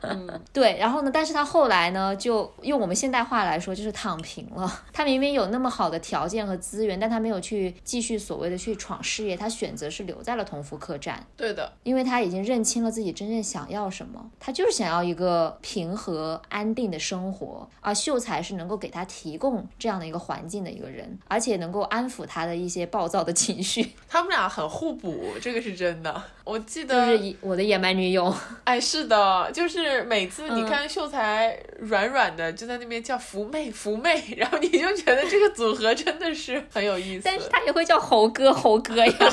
A: 嗯，
B: 对。然后呢，但是他后来呢，就用我们现代话来说，就是躺平了。他明明有那么好的条件和资源，但他没有去继续所谓的去闯事业，他选择是留在了同福客栈。
A: 对的，
B: 因为他已经认清了自己真正想要什么，他就是想要一个平和安定的生活。而秀才是能够给他提供这样的一个环境的一个人，而且能够安抚他的一些暴。暴躁的情绪，(laughs)
A: 他们俩很互补，这个是真的。我记得
B: 就是我的野蛮女友，(laughs)
A: 哎，是的，就是每次你看秀才软软的就在那边叫福妹福妹，(laughs) 然后你就觉得这个组合真的是很有意思。
B: 但是他也会叫猴哥猴哥呀，
A: 对，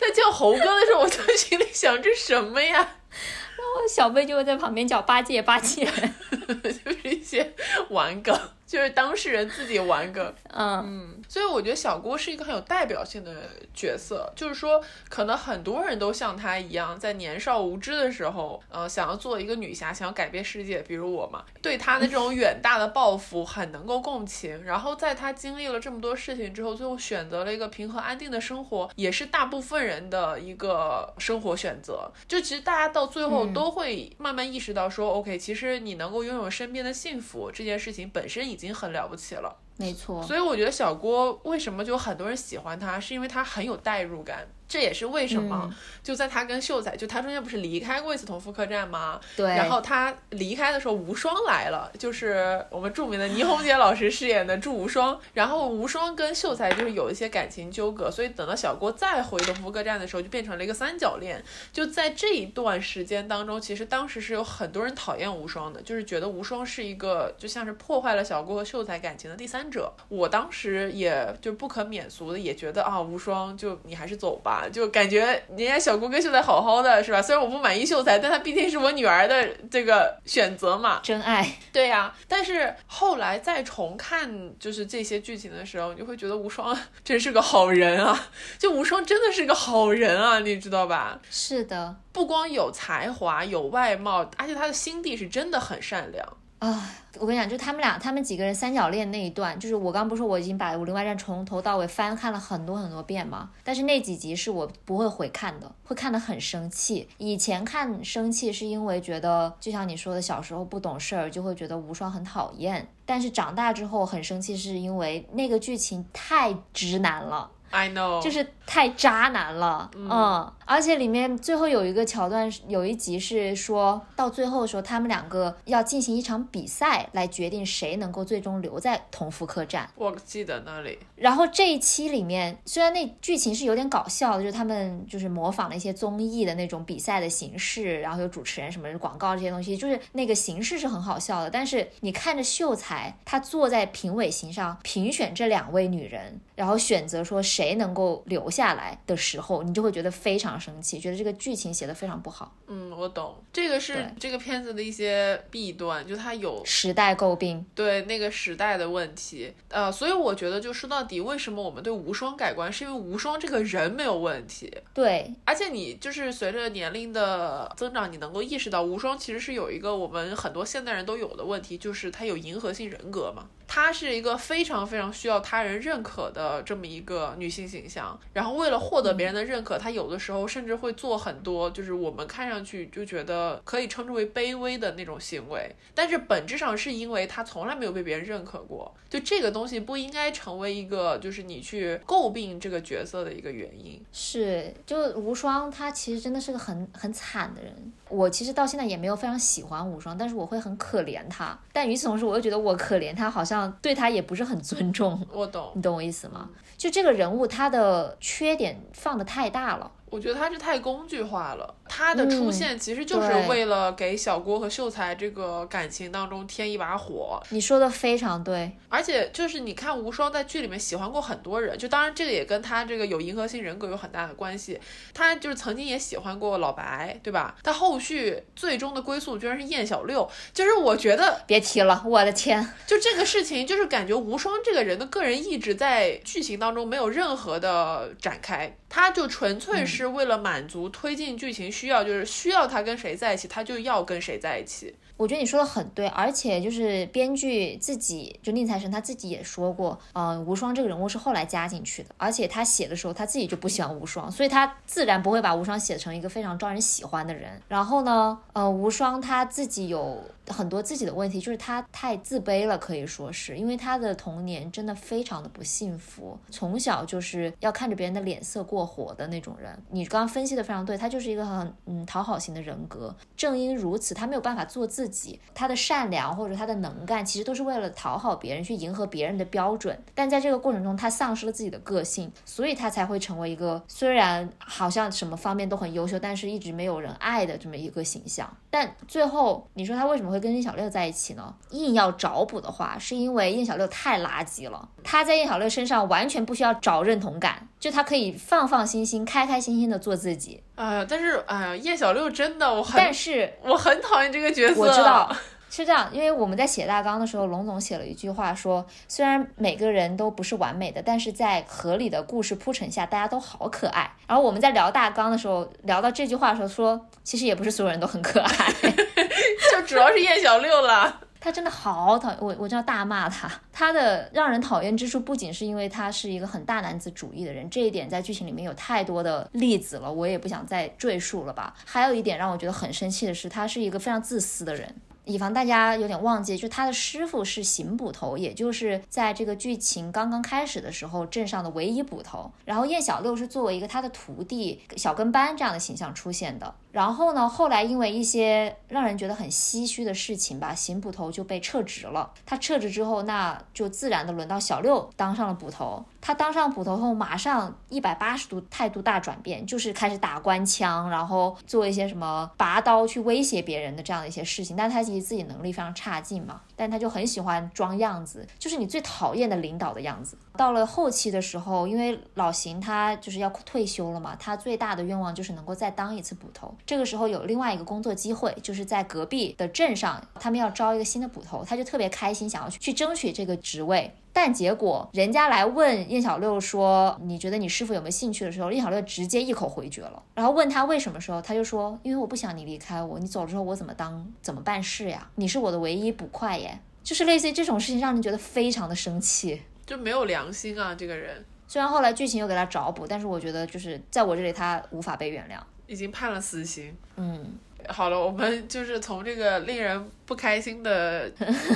A: 他叫猴哥的时候，我就心里想这什么呀？
B: 然后小贝就会在旁边叫八戒八戒，
A: 就是一些玩梗。就是当事人自己玩个，(laughs)
B: 嗯
A: 嗯，所以我觉得小郭是一个很有代表性的角色。就是说，可能很多人都像他一样，在年少无知的时候，呃，想要做一个女侠，想要改变世界。比如我嘛，对他的这种 (laughs) 远大的抱负很能够共情。然后在他经历了这么多事情之后，最后选择了一个平和安定的生活，也是大部分人的一个生活选择。就其实大家到最后都会慢慢意识到，说 OK，其实你能够拥有身边的幸福这件事情本身已经。已经很了不起了，
B: 没错。
A: 所以我觉得小郭为什么就很多人喜欢他，是因为他很有代入感。这也是为什么，就在他跟秀才，就他中间不是离开过一次同福客栈吗？
B: 对。
A: 然后他离开的时候，无双来了，就是我们著名的倪虹洁老师饰演的祝无双。然后无双跟秀才就是有一些感情纠葛，所以等到小郭再回同福客栈的时候，就变成了一个三角恋。就在这一段时间当中，其实当时是有很多人讨厌无双的，就是觉得无双是一个就像是破坏了小郭和秀才感情的第三者。我当时也就不可免俗的也觉得啊，无双就你还是走吧。就感觉人家小郭跟秀才好好的，是吧？虽然我不满意秀才，但他毕竟是我女儿的这个选择嘛，
B: 真爱。
A: 对呀，但是后来再重看就是这些剧情的时候，你就会觉得无双真是个好人啊！(laughs) 就无双真的是个好人啊，你知道吧？
B: 是的，
A: 不光有才华、有外貌，而且他的心地是真的很善良。
B: 啊，我跟你讲，就他们俩，他们几个人三角恋那一段，就是我刚不是说我已经把《武林外传》从头到尾翻看了很多很多遍吗？但是那几集是我不会回看的，会看得很生气。以前看生气是因为觉得，就像你说的，小时候不懂事儿，就会觉得无双很讨厌。但是长大之后很生气，是因为那个剧情太直男了。
A: I know，
B: 就是太渣男了，嗯，而且里面最后有一个桥段，有一集是说到最后的时候，他们两个要进行一场比赛，来决定谁能够最终留在同福客栈。
A: 我记得那里。
B: 然后这一期里面，虽然那剧情是有点搞笑的，就是他们就是模仿了一些综艺的那种比赛的形式，然后有主持人什么广告这些东西，就是那个形式是很好笑的。但是你看着秀才，他坐在评委席上评选这两位女人，然后选择说谁。谁能够留下来的时候，你就会觉得非常生气，觉得这个剧情写的非常不好。
A: 嗯，我懂，这个是这个片子的一些弊端，就它有
B: 时代诟病，
A: 对那个时代的问题。呃，所以我觉得，就说到底，为什么我们对无双改观，是因为无双这个人没有问题。
B: 对，
A: 而且你就是随着年龄的增长，你能够意识到，无双其实是有一个我们很多现代人都有的问题，就是他有迎合性人格嘛。她是一个非常非常需要他人认可的这么一个女性形象，然后为了获得别人的认可，他有的时候甚至会做很多就是我们看上去就觉得可以称之为卑微的那种行为，但是本质上是因为他从来没有被别人认可过，就这个东西不应该成为一个就是你去诟病这个角色的一个原因。
B: 是，就无双，他其实真的是个很很惨的人。我其实到现在也没有非常喜欢无双，但是我会很可怜他。但与此同时，我又觉得我可怜他好像。对他也不是很尊重，
A: 我懂，
B: 你懂我意思吗？就这个人物，它的缺点放的太大了。
A: 我觉得它是太工具化了，他的出现其实就是为了给小郭和秀才这个感情当中添一把火。
B: 你说的非常对，
A: 而且就是你看无双在剧里面喜欢过很多人，就当然这个也跟他这个有银河性人格有很大的关系。他就是曾经也喜欢过老白，对吧？他后续最终的归宿居然是燕小六，就是我觉得
B: 别提了，我的天，
A: 就这个事情，就是感觉无双这个人的个人意志在剧情当中没有任何的展开。他就纯粹是为了满足推进剧情需要，就是需要他跟谁在一起，他就要跟谁在一起。
B: 我觉得你说的很对，而且就是编剧自己，就宁财神他自己也说过，嗯，无双这个人物是后来加进去的，而且他写的时候他自己就不喜欢无双，所以他自然不会把无双写成一个非常招人喜欢的人。然后呢，呃，无双他自己有很多自己的问题，就是他太自卑了，可以说是因为他的童年真的非常的不幸福，从小就是要看着别人的脸色过活的那种人。你刚刚分析的非常对，他就是一个很嗯讨好型的人格。正因如此，他没有办法做自己，他的善良或者他的能干，其实都是为了讨好别人，去迎合别人的标准。但在这个过程中，他丧失了自己的个性，所以他才会成为一个虽然好像什么方面都很优秀，但是一直没有人爱的这么一个形象。但最后，你说他为什么会跟叶小六在一起呢？硬要找补的话，是因为叶小六太垃圾了。他在叶小六身上完全不需要找认同感，就他可以放放心心、开开心心的做自己。
A: 哎呀，但是哎呀，叶小六真的我很，
B: 但是
A: 我很讨厌这个角色。
B: 我知道。是这样，因为我们在写大纲的时候，龙总写了一句话，说虽然每个人都不是完美的，但是在合理的故事铺陈下，大家都好可爱。然后我们在聊大纲的时候，聊到这句话的时候，说其实也不是所有人都很可爱，(laughs)
A: 就主要是叶小六了。
B: 他真的好讨厌我，我就要大骂他。他的让人讨厌之处，不仅是因为他是一个很大男子主义的人，这一点在剧情里面有太多的例子了，我也不想再赘述了吧。还有一点让我觉得很生气的是，他是一个非常自私的人。以防大家有点忘记，就他的师傅是邢捕头，也就是在这个剧情刚刚开始的时候镇上的唯一捕头。然后燕小六是作为一个他的徒弟、小跟班这样的形象出现的。然后呢，后来因为一些让人觉得很唏嘘的事情吧，邢捕头就被撤职了。他撤职之后，那就自然的轮到小六当上了捕头。他当上捕头后，马上一百八十度态度大转变，就是开始打官腔，然后做一些什么拔刀去威胁别人的这样的一些事情。但他其实自己能力非常差劲嘛，但他就很喜欢装样子，就是你最讨厌的领导的样子。到了后期的时候，因为老邢他就是要退休了嘛，他最大的愿望就是能够再当一次捕头。这个时候有另外一个工作机会，就是在隔壁的镇上，他们要招一个新的捕头，他就特别开心，想要去去争取这个职位。但结果人家来问燕小六说：“你觉得你师傅有没有兴趣？”的时候，燕小六直接一口回绝了。然后问他为什么时候，他就说：“因为我不想你离开我，你走了之后我怎么当怎么办事呀？你是我的唯一捕快耶。”就是类似于这种事情，让人觉得非常的生气，
A: 就没有良心啊！这个人
B: 虽然后来剧情又给他找补，但是我觉得就是在我这里他无法被原谅，
A: 已经判了死刑。
B: 嗯。
A: 好了，我们就是从这个令人不开心的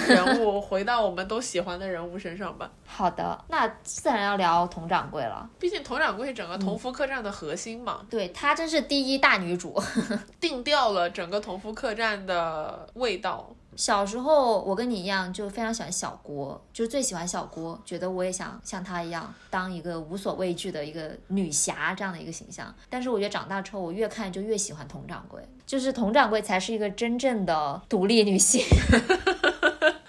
A: 人物回到我们都喜欢的人物身上吧。(laughs)
B: 好的，那自然要聊佟掌柜了。
A: 毕竟佟掌柜整个同福客栈的核心嘛。
B: 对，她真是第一大女主，(laughs)
A: 定调了整个同福客栈的味道。
B: 小时候我跟你一样，就非常喜欢小郭，就是最喜欢小郭，觉得我也想像她一样，当一个无所畏惧的一个女侠这样的一个形象。但是我觉得长大之后，我越看就越喜欢佟掌柜，就是佟掌柜才是一个真正的独立女性。(laughs)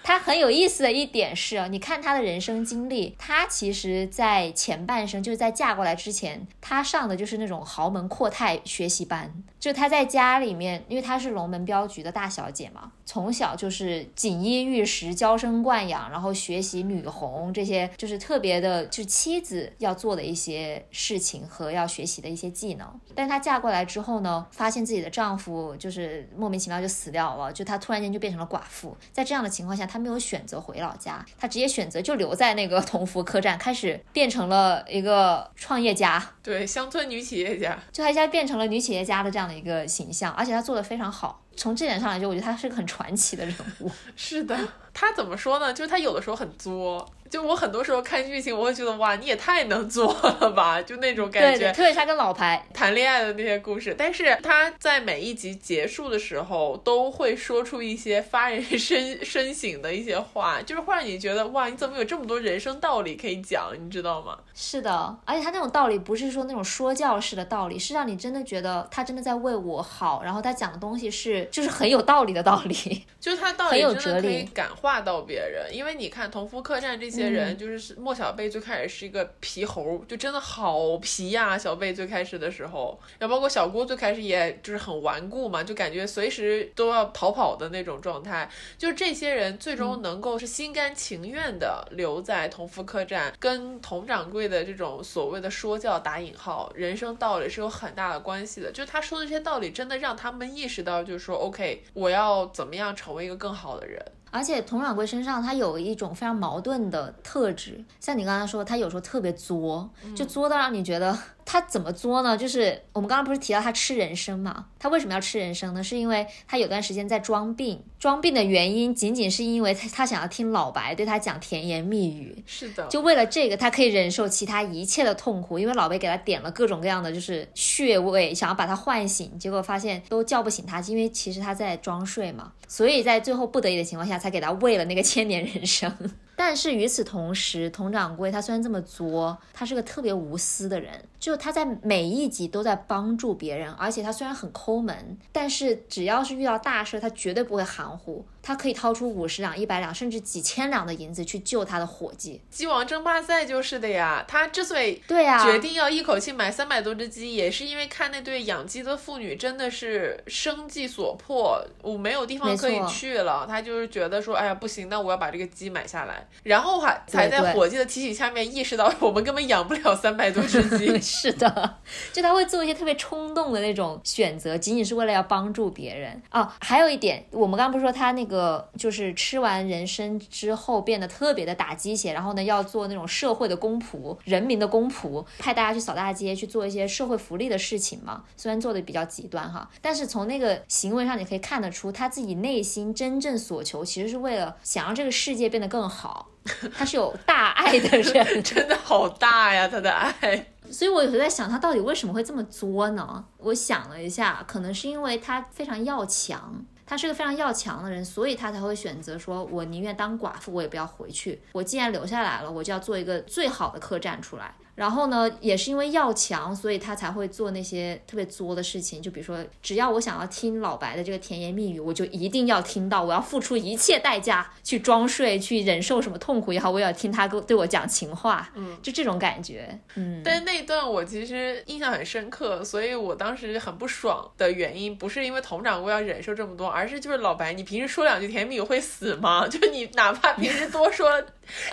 B: 她很有意思的一点是，你看她的人生经历，她其实在前半生就是在嫁过来之前，她上的就是那种豪门阔太学习班。就她在家里面，因为她是龙门镖局的大小姐嘛，从小就是锦衣玉食、娇生惯养，然后学习女红这些，就是特别的，就是妻子要做的一些事情和要学习的一些技能。但她嫁过来之后呢，发现自己的丈夫就是莫名其妙就死掉了，就她突然间就变成了寡妇。在这样的情况下，她。没有选择回老家，他直接选择就留在那个同福客栈，开始变成了一个创业家，
A: 对，乡村女企业家，
B: 就他家变成了女企业家的这样的一个形象，而且他做的非常好。从这点上来说，我觉得他是个很传奇的人物。(laughs)
A: 是的，他怎么说呢？就是他有的时候很作。就我很多时候看剧情，我会觉得哇，你也太能作了吧，就那种感觉。
B: 特别是他跟老牌
A: 谈恋爱的那些故事，但是他在每一集结束的时候，都会说出一些发人深深省的一些话，就是会让你觉得哇，你怎么有这么多人生道理可以讲，你知道吗？
B: 是的，而且他那种道理不是说那种说教式的道理，是让你真的觉得他真的在为我好，然后他讲的东西是就是很有道理的道理，(laughs)
A: 就是他道理真的可以感化到别人，因为你看同福客栈这些。些人就是莫小贝，最开始是一个皮猴，就真的好皮呀。小贝最开始的时候，然后包括小郭最开始也就是很顽固嘛，就感觉随时都要逃跑的那种状态。就这些人最终能够是心甘情愿的留在同福客栈，跟佟掌柜的这种所谓的说教打引号人生道理是有很大的关系的。就是他说的这些道理，真的让他们意识到，就是说，OK，我要怎么样成为一个更好的人。
B: 而且佟掌柜身上他有一种非常矛盾的特质，像你刚才说，他有时候特别作，就作到让你觉得他怎么作呢？就是我们刚刚不是提到他吃人参嘛？他为什么要吃人参呢？是因为他有段时间在装病，装病的原因仅仅是因为他他想要听老白对他讲甜言蜜语。
A: 是的，
B: 就为了这个，他可以忍受其他一切的痛苦，因为老白给他点了各种各样的就是穴位，想要把他唤醒，结果发现都叫不醒他，因为其实他在装睡嘛。所以在最后不得已的情况下，才给他喂了那个千年人参。但是与此同时，佟掌柜他虽然这么作，他是个特别无私的人。就他在每一集都在帮助别人，而且他虽然很抠门，但是只要是遇到大事，他绝对不会含糊。他可以掏出五十两、一百两，甚至几千两的银子去救他的伙计。
A: 鸡王争霸赛就是的呀，他之所以
B: 对呀
A: 决定要一口气买三百多只鸡，也是因为看那对养鸡的妇女真的是生计所迫，我没有地方可以去了，他就是觉得说，哎呀不行，那我要把这个鸡买下来，然后还才在伙计的提醒下面意识到我们根本养不了三百多只鸡。(laughs)
B: 是的，就他会做一些特别冲动的那种选择，仅仅是为了要帮助别人哦。还有一点，我们刚刚不是说他那个。呃，就是吃完人参之后变得特别的打鸡血，然后呢要做那种社会的公仆、人民的公仆，派大家去扫大街，去做一些社会福利的事情嘛。虽然做的比较极端哈，但是从那个行为上你可以看得出，他自己内心真正所求其实是为了想让这个世界变得更好。(laughs) 他是有大爱的人，
A: 真的好大呀，他的爱。
B: 所以我有时候在想，他到底为什么会这么作呢？我想了一下，可能是因为他非常要强。他是个非常要强的人，所以他才会选择说：“我宁愿当寡妇，我也不要回去。我既然留下来了，我就要做一个最好的客栈出来。”然后呢，也是因为要强，所以他才会做那些特别作的事情。就比如说，只要我想要听老白的这个甜言蜜语，我就一定要听到，我要付出一切代价去装睡，去忍受什么痛苦也好，我也要听他跟对我讲情话。嗯，就这种感觉。嗯，
A: 但是那段我其实印象很深刻，所以我当时很不爽的原因，不是因为佟掌柜要忍受这么多，而是就是老白，你平时说两句甜言蜜语会死吗？(laughs) 就你哪怕平时多说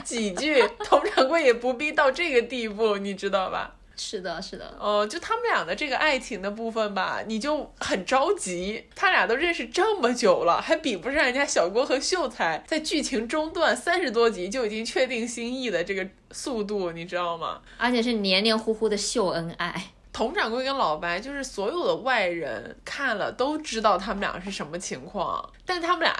A: 几句，(laughs) 佟掌柜也不必到这个地步。你知道吧？
B: 是的，是的。
A: 哦，就他们俩的这个爱情的部分吧，你就很着急。他俩都认识这么久了，还比不上人家小郭和秀才在剧情中段三十多集就已经确定心意的这个速度，你知道吗？
B: 而且是黏黏糊糊的秀恩爱。
A: 佟掌柜跟老白，就是所有的外人看了都知道他们俩是什么情况，但他们俩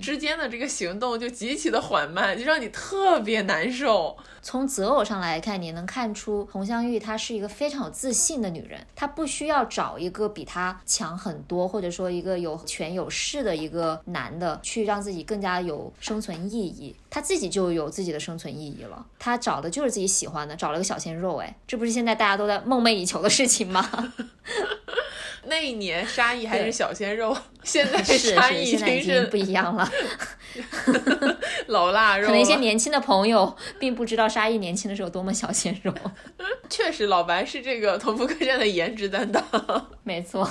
A: 之间的这个行动就极其的缓慢，就让你特别难受。
B: 从择偶上来看，你能看出佟湘玉她是一个非常有自信的女人，她不需要找一个比她强很多，或者说一个有权有势的一个男的去让自己更加有生存意义，她自己就有自己的生存意义了。她找的就是自己喜欢的，找了个小鲜肉，哎，这不是现在大家都在梦寐以求的事情吗？(laughs)
A: 那一年沙溢还是小鲜肉，(laughs) 现在
B: 沙
A: 溢
B: 已经不一样了，(laughs)
A: 老腊肉。
B: 可能一些年轻的朋友并不知道沙溢年轻的时候多么小鲜肉。
A: 确实，老白是这个同福客栈的颜值担当，
B: 没错。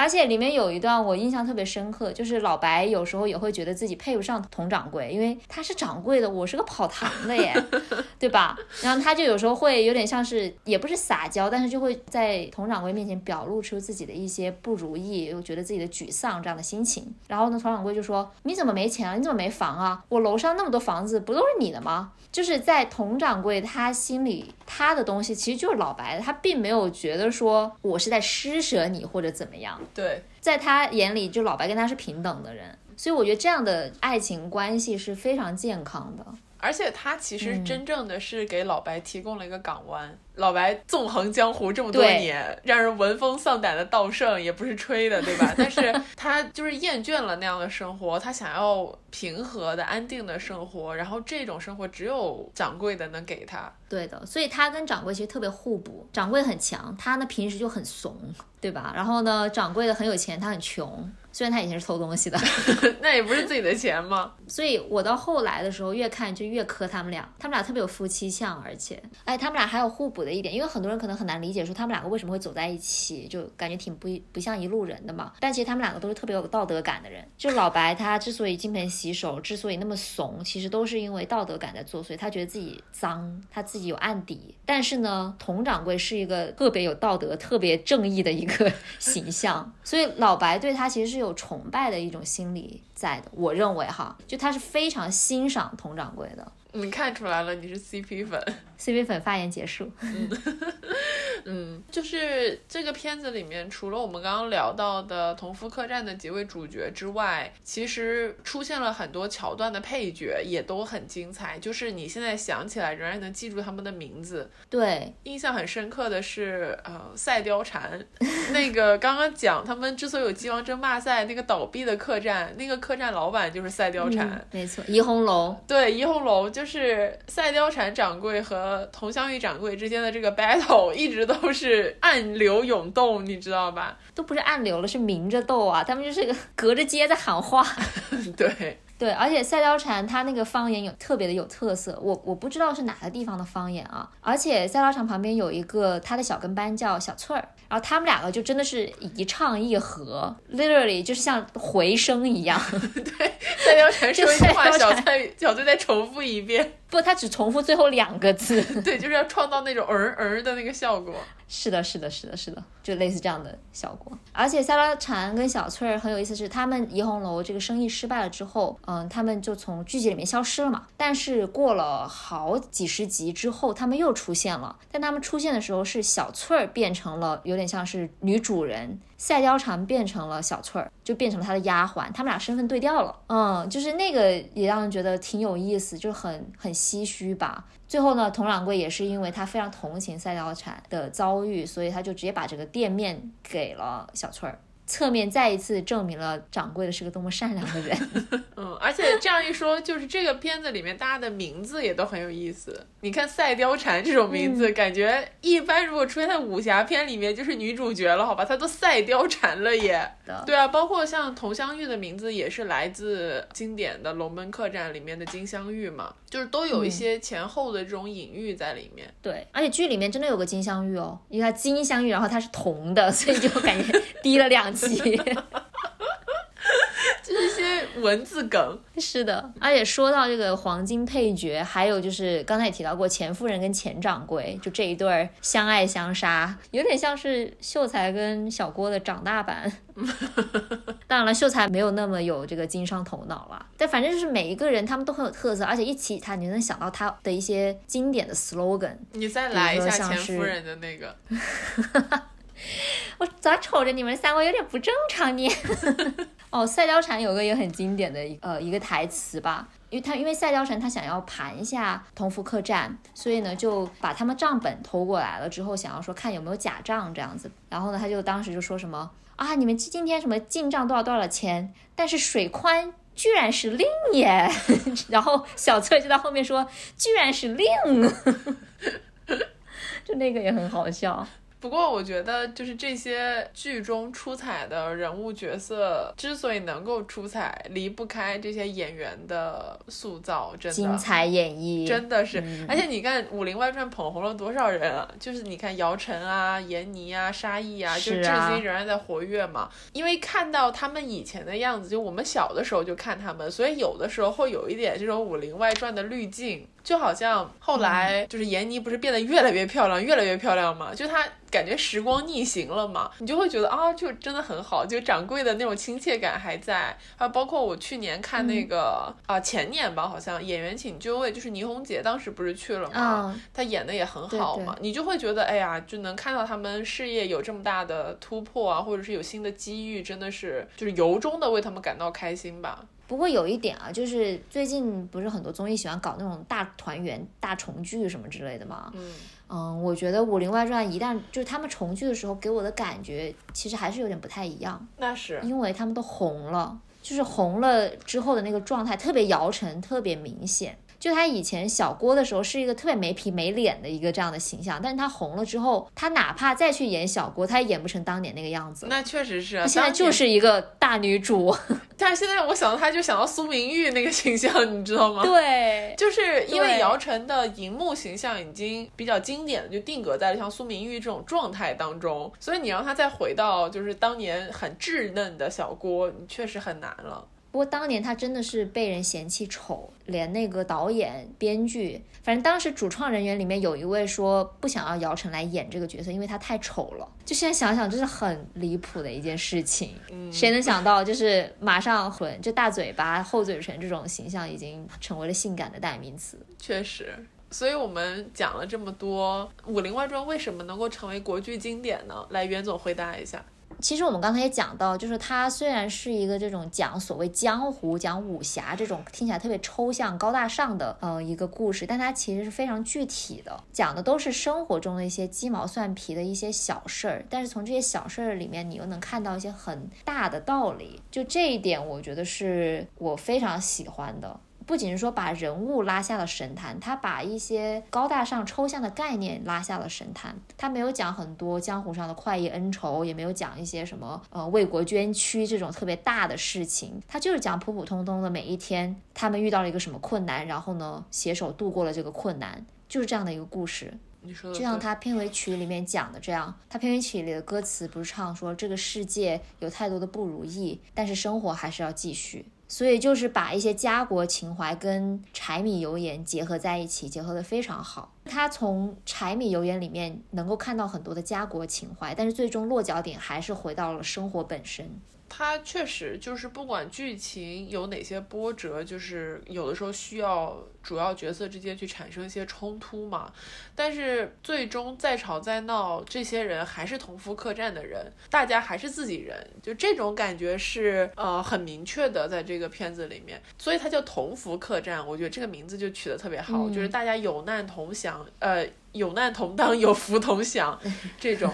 B: 而且里面有一段我印象特别深刻，就是老白有时候也会觉得自己配不上佟掌柜，因为他是掌柜的，我是个跑堂的耶，(laughs) 对吧？然后他就有时候会有点像是，也不是撒娇，但是就会在佟掌柜面前表露出自己的一些不如意，又觉得自己的沮丧这样的心情。然后呢，佟掌柜就说：“你怎么没钱啊？你怎么没房啊？我楼上那么多房子，不都是你的吗？”就是在佟掌柜他心里，他的东西其实就是老白的，他并没有觉得说我是在施舍你或者怎么样。
A: 对，
B: 在他眼里，就老白跟他是平等的人，所以我觉得这样的爱情关系是非常健康的。
A: 而且他其实真正的是给老白提供了一个港湾。老白纵横江湖这么多年，让人闻风丧胆的道圣也不是吹的，对吧？(laughs) 但是他就是厌倦了那样的生活，他想要平和的、安定的生活。然后这种生活只有掌柜的能给他。
B: 对的，所以他跟掌柜其实特别互补。掌柜很强，他呢平时就很怂，对吧？然后呢，掌柜的很有钱，他很穷。虽然他以前是偷东西的，(laughs)
A: 那也不是自己的钱吗？
B: 所以我到后来的时候越看就越磕他们俩，他们俩特别有夫妻相，而且，哎，他们俩还有互补的一点，因为很多人可能很难理解说他们两个为什么会走在一起，就感觉挺不不像一路人的嘛。但其实他们两个都是特别有道德感的人。就老白他之所以金盆洗手，之所以那么怂，其实都是因为道德感在作祟，他觉得自己脏，他自己有案底。但是呢，佟掌柜是一个特别有道德、特别正义的一个 (laughs) 形象，所以老白对他其实是。有崇拜的一种心理在的，我认为哈，就他是非常欣赏佟掌柜的。
A: 你看出来了，你是 CP 粉。
B: CP 粉发言结束。(laughs)
A: 嗯，就是这个片子里面，除了我们刚刚聊到的同福客栈的几位主角之外，其实出现了很多桥段的配角，也都很精彩。就是你现在想起来，仍然能记住他们的名字。
B: 对，
A: 印象很深刻的是，呃，赛貂蝉，(laughs) 那个刚刚讲他们之所以有鸡王争霸赛，那个倒闭的客栈，那个客栈老板就是赛貂蝉。
B: 没错，怡红楼。
A: 对，怡红楼就是赛貂蝉掌柜和佟湘玉掌柜之间的这个 battle，一直都是暗流涌动，你知道吧？
B: 都不是暗流了，是明着斗啊！他们就是个隔着街在喊话。(laughs)
A: 对。
B: 对，而且赛貂蝉它那个方言有特别的有特色，我我不知道是哪个地方的方言啊。而且赛貂蝉旁边有一个他的小跟班叫小翠儿，然后他们两个就真的是一唱一和，literally 就是像回声一样。(laughs)
A: 对，赛貂蝉说一句话，小翠小翠再重复一遍。
B: 不，他只重复最后两个字。
A: 对，就是要创造那种儿儿的那个效果。(laughs)
B: 是的，是的，是的，是的，就类似这样的效果。而且赛貂蝉跟小翠儿很有意思，是他们怡红楼这个生意失败了之后，嗯，他们就从剧集里面消失了嘛。但是过了好几十集之后，他们又出现了。但他们出现的时候，是小翠儿变成了有点像是女主人。赛貂蝉变成了小翠儿，就变成了她的丫鬟，他们俩身份对调了。嗯，就是那个也让人觉得挺有意思，就很很唏嘘吧。最后呢，佟掌柜也是因为他非常同情赛貂蝉的遭遇，所以他就直接把这个店面给了小翠儿。侧面再一次证明了掌柜的是个多么善良的人。(laughs) (laughs)
A: 嗯，而且这样一说，就是这个片子里面大家的名字也都很有意思。你看赛貂蝉这种名字，感觉一般如果出现在武侠片里面就是女主角了，好吧？她都赛貂蝉了耶。对啊，包括像佟湘玉的名字也是来自经典的《龙门客栈》里面的金镶玉嘛，就是都有一些前后的这种隐喻在里面。
B: 对，而且剧里面真的有个金镶玉哦，因为它金镶玉，然后它是铜的，所以就感觉低了两。(laughs)
A: 就是一些文字梗，
B: 是的。而且说到这个黄金配角，还有就是刚才也提到过钱夫人跟钱掌柜，就这一对儿相爱相杀，有点像是秀才跟小郭的长大版。(laughs) 当然了，秀才没有那么有这个经商头脑了，但反正就是每一个人他们都很有特色，而且一起他，你能想到他的一些经典的 slogan。
A: 你再来一下钱夫人的那个。(laughs) (laughs)
B: 我咋瞅着你们三个有点不正常呢？(laughs) 哦，赛貂蝉有个也很经典的一呃一个台词吧，因为他因为赛貂蝉他想要盘一下同福客栈，所以呢就把他们账本偷过来了，之后想要说看有没有假账这样子，然后呢他就当时就说什么啊你们今天什么进账多少多少钱，但是水宽居然是令耶，(laughs) 然后小翠就在后面说居然是令，就那个也很好笑。
A: 不过我觉得，就是这些剧中出彩的人物角色，之所以能够出彩，离不开这些演员的塑造，真的
B: 精彩演绎，
A: 真的是。而且你看《武林外传》捧红了多少人啊？就是你看姚晨啊、闫妮啊、沙溢啊，就至今仍然在活跃嘛。因为看到他们以前的样子，就我们小的时候就看他们，所以有的时候会有一点这种《武林外传》的滤镜。就好像后来就是闫妮不是变得越来越漂亮，越来越漂亮嘛？就她感觉时光逆行了嘛？你就会觉得啊，就真的很好，就掌柜的那种亲切感还在。还有包括我去年看那个啊，前年吧，好像演员请就位，就是倪虹洁当时不是去了嘛？她演的也很好嘛，你就会觉得哎呀，就能看到他们事业有这么大的突破啊，或者是有新的机遇，真的是就是由衷的为他们感到开心吧。
B: 不过有一点啊，就是最近不是很多综艺喜欢搞那种大团圆、大重聚什么之类的嘛？
A: 嗯
B: 嗯，我觉得《武林外传》一旦就是他们重聚的时候，给我的感觉其实还是有点不太一样。
A: 那是
B: 因为他们都红了，就是红了之后的那个状态特别姚晨，特别明显。就他以前小郭的时候是一个特别没皮没脸的一个这样的形象，但是他红了之后，他哪怕再去演小郭，他也演不成当年那个样子。
A: 那确实是，
B: 他现在就是一个大女主。
A: 但是现在我想到他，就想到苏明玉那个形象，你知道吗？
B: 对，
A: 就是因为姚晨的荧幕形象已经比较经典的，就定格在了像苏明玉这种状态当中，所以你让他再回到就是当年很稚嫩的小郭，你确实很难了。
B: 不过当年他真的是被人嫌弃丑，连那个导演、编剧，反正当时主创人员里面有一位说不想要姚晨来演这个角色，因为他太丑了。就现在想想，这是很离谱的一件事情。
A: 嗯，
B: 谁能想到，就是马上混，就大嘴巴、厚嘴唇这种形象已经成为了性感的代名词。
A: 确实。所以我们讲了这么多，《武林外传》为什么能够成为国剧经典呢？来，袁总回答一下。
B: 其实我们刚才也讲到，就是它虽然是一个这种讲所谓江湖、讲武侠这种听起来特别抽象、高大上的呃一个故事，但它其实是非常具体的，讲的都是生活中的一些鸡毛蒜皮的一些小事儿。但是从这些小事儿里面，你又能看到一些很大的道理。就这一点，我觉得是我非常喜欢的。不仅是说把人物拉下了神坛，他把一些高大上抽象的概念拉下了神坛。他没有讲很多江湖上的快意恩仇，也没有讲一些什么呃为国捐躯这种特别大的事情。他就是讲普普通通的每一天，他们遇到了一个什么困难，然后呢携手度过了这个困难，就是这样的一个故事。
A: 你说
B: 就像他片尾曲里面讲的这样，他片尾曲里的歌词不是唱说这个世界有太多的不如意，但是生活还是要继续。所以就是把一些家国情怀跟柴米油盐结合在一起，结合的非常好。他从柴米油盐里面能够看到很多的家国情怀，但是最终落脚点还是回到了生活本身。
A: 他确实就是不管剧情有哪些波折，就是有的时候需要主要角色之间去产生一些冲突嘛。但是最终再吵再闹，这些人还是同福客栈的人，大家还是自己人，就这种感觉是呃很明确的，在这个片子里面。所以它叫同福客栈，我觉得这个名字就取得特别好，就是大家有难同享，呃。有难同当，有福同享，(laughs) 这种，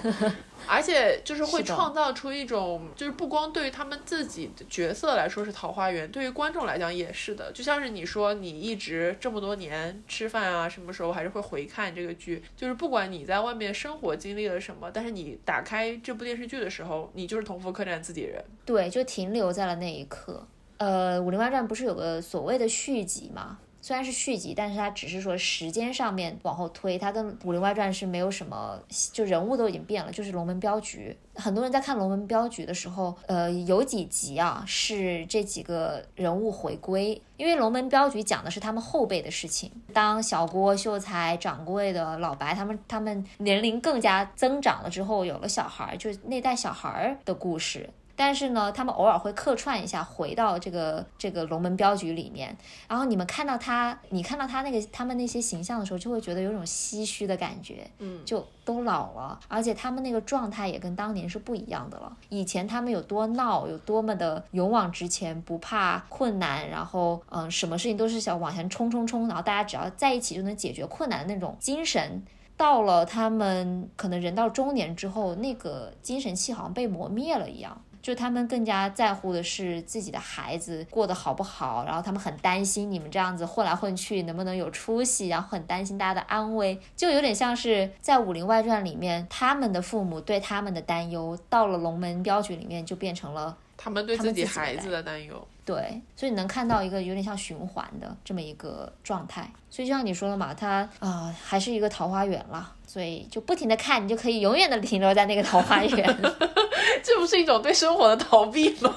A: 而且就是会创造出一种，就是不光对于他们自己的角色来说是桃花源，对于观众来讲也是的。就像是你说，你一直这么多年吃饭啊，什么时候还是会回看这个剧，就是不管你在外面生活经历了什么，但是你打开这部电视剧的时候，你就是同福客栈自己人。
B: 对，就停留在了那一刻。呃，《武林外传》不是有个所谓的续集吗？虽然是续集，但是它只是说时间上面往后推，它跟《武林外传》是没有什么，就人物都已经变了，就是龙门镖局。很多人在看龙门镖局的时候，呃，有几集啊是这几个人物回归，因为龙门镖局讲的是他们后辈的事情。当小郭、秀才、掌柜的老白他们他们年龄更加增长了之后，有了小孩，就是那代小孩的故事。但是呢，他们偶尔会客串一下，回到这个这个龙门镖局里面。然后你们看到他，你看到他那个他们那些形象的时候，就会觉得有种唏嘘的感觉。
A: 嗯，
B: 就都老了，而且他们那个状态也跟当年是不一样的了。以前他们有多闹，有多么的勇往直前，不怕困难，然后嗯，什么事情都是想往前冲冲冲，然后大家只要在一起就能解决困难的那种精神。到了他们可能人到中年之后，那个精神气好像被磨灭了一样。就他们更加在乎的是自己的孩子过得好不好，然后他们很担心你们这样子混来混去能不能有出息，然后很担心大家的安危，就有点像是在《武林外传》里面他们的父母对他们的担忧，到了《龙门镖局》里面就变成了
A: 他们对自己孩子的担忧。
B: 对，所以你能看到一个有点像循环的这么一个状态。所以就像你说的嘛，它啊还是一个桃花源了，所以就不停的看，你就可以永远的停留在那个桃花源。(laughs)
A: 这不是一种对生活的逃避吗？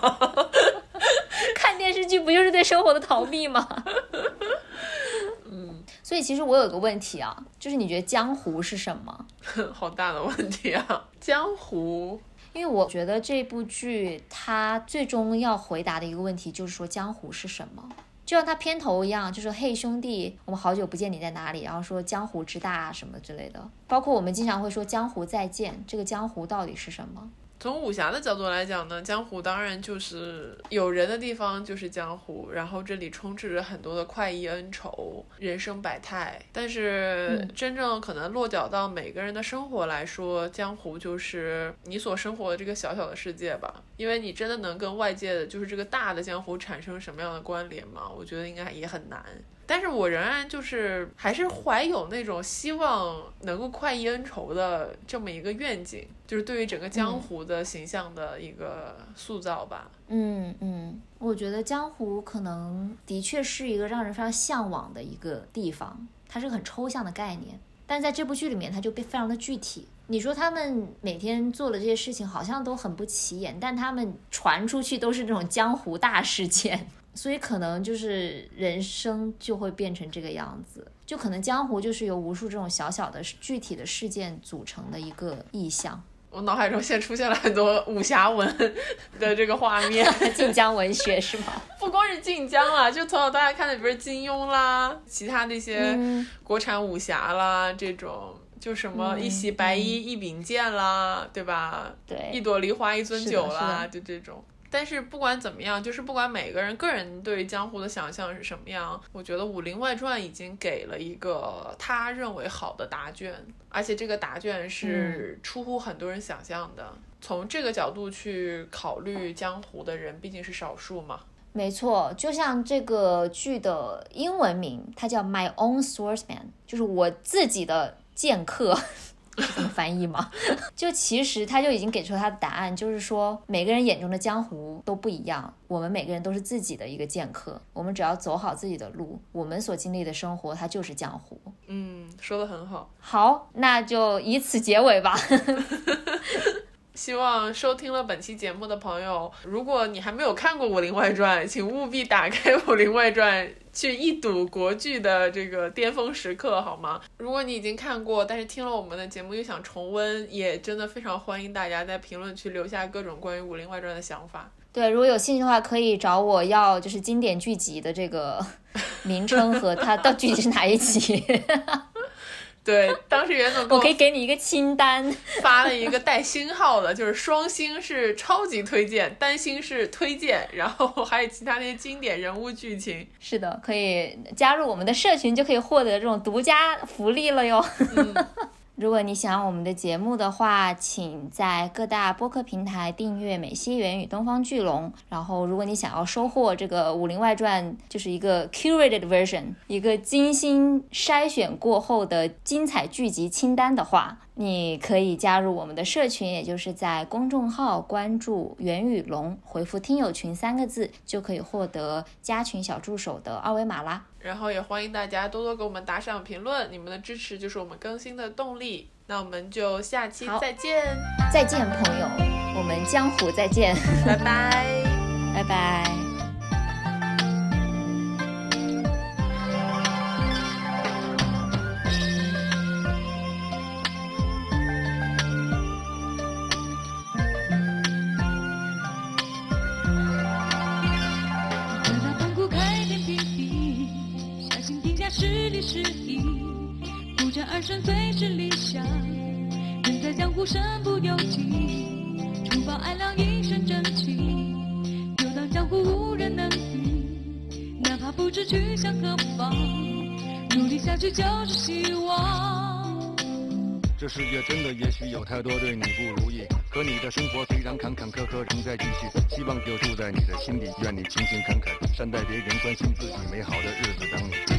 A: (laughs)
B: 看电视剧不就是对生活的逃避吗？(laughs)
A: 嗯，
B: 所以其实我有个问题啊，就是你觉得江湖是什么？
A: 好大的问题啊！江湖，
B: 因为我觉得这部剧它最终要回答的一个问题就是说江湖是什么？就像他片头一样，就是嘿兄弟，我们好久不见，你在哪里？然后说江湖之大什么之类的，包括我们经常会说江湖再见，这个江湖到底是什么？
A: 从武侠的角度来讲呢，江湖当然就是有人的地方就是江湖，然后这里充斥着很多的快意恩仇、人生百态。但是真正可能落脚到每个人的生活来说，江湖就是你所生活的这个小小的世界吧。因为你真的能跟外界的，就是这个大的江湖产生什么样的关联吗？我觉得应该也很难。但是我仍然就是还是怀有那种希望能够快意恩仇的这么一个愿景，就是对于整个江湖的形象的一个塑造吧。
B: 嗯嗯，我觉得江湖可能的确是一个让人非常向往的一个地方，它是个很抽象的概念，但在这部剧里面它就被非常的具体。你说他们每天做的这些事情好像都很不起眼，但他们传出去都是这种江湖大事件。所以可能就是人生就会变成这个样子，就可能江湖就是由无数这种小小的具体的事件组成的一个意象。(laughs)
A: 我脑海中现在出现了很多武侠文的这个画面，(laughs)
B: 晋江文学是吗？(laughs)
A: 不光是晋江啦，就从小到大看的，比如金庸啦，其他那些国产武侠啦，这种就什么一袭白衣一柄剑啦，对吧？
B: 对，
A: 一朵梨花一樽酒啦，就这种。但是不管怎么样，就是不管每个人个人对江湖的想象是什么样，我觉得《武林外传》已经给了一个他认为好的答卷，而且这个答卷是出乎很多人想象的。从这个角度去考虑江湖的人毕竟是少数嘛。
B: 没错，就像这个剧的英文名，它叫 My Own Swordsman，就是我自己的剑客。这么翻译吗？(laughs) 就其实他就已经给出他的答案，就是说每个人眼中的江湖都不一样，我们每个人都是自己的一个剑客，我们只要走好自己的路，我们所经历的生活它就是江湖。
A: 嗯，说的很好。
B: 好，那就以此结尾吧。(laughs)
A: 希望收听了本期节目的朋友，如果你还没有看过《武林外传》，请务必打开《武林外传》，去一睹国剧的这个巅峰时刻，好吗？如果你已经看过，但是听了我们的节目又想重温，也真的非常欢迎大家在评论区留下各种关于《武林外传》的想法。
B: 对，如果有兴趣的话，可以找我要就是经典剧集的这个名称和它到具体是哪一集。
A: 对，当时袁总
B: 我可以给你一个清单，
A: 发了一个带星号的，就是双星是超级推荐，单星是推荐，然后还有其他那些经典人物剧情。
B: 是的，可以加入我们的社群，就可以获得这种独家福利了哟。如果你喜欢我们的节目的话，请在各大播客平台订阅《美西元与东方巨龙》。然后，如果你想要收获这个《武林外传》，就是一个 curated version，一个精心筛选过后的精彩剧集清单的话。你可以加入我们的社群，也就是在公众号关注“元宇龙”，回复“听友群”三个字，就可以获得加群小助手的二维码啦。
A: 然后也欢迎大家多多给我们打赏评论，你们的支持就是我们更新的动力。那我们就下期再见，
B: 再见朋友，我们江湖再见，
A: 拜拜，
B: 拜拜。
D: 希望。
E: 这世界真的也许有太多对你不如意，可你的生活虽然坎坎坷坷仍在继续，希望就住在你的心里，愿你勤勤恳恳，善待别人，关心自己，美好的日子等你。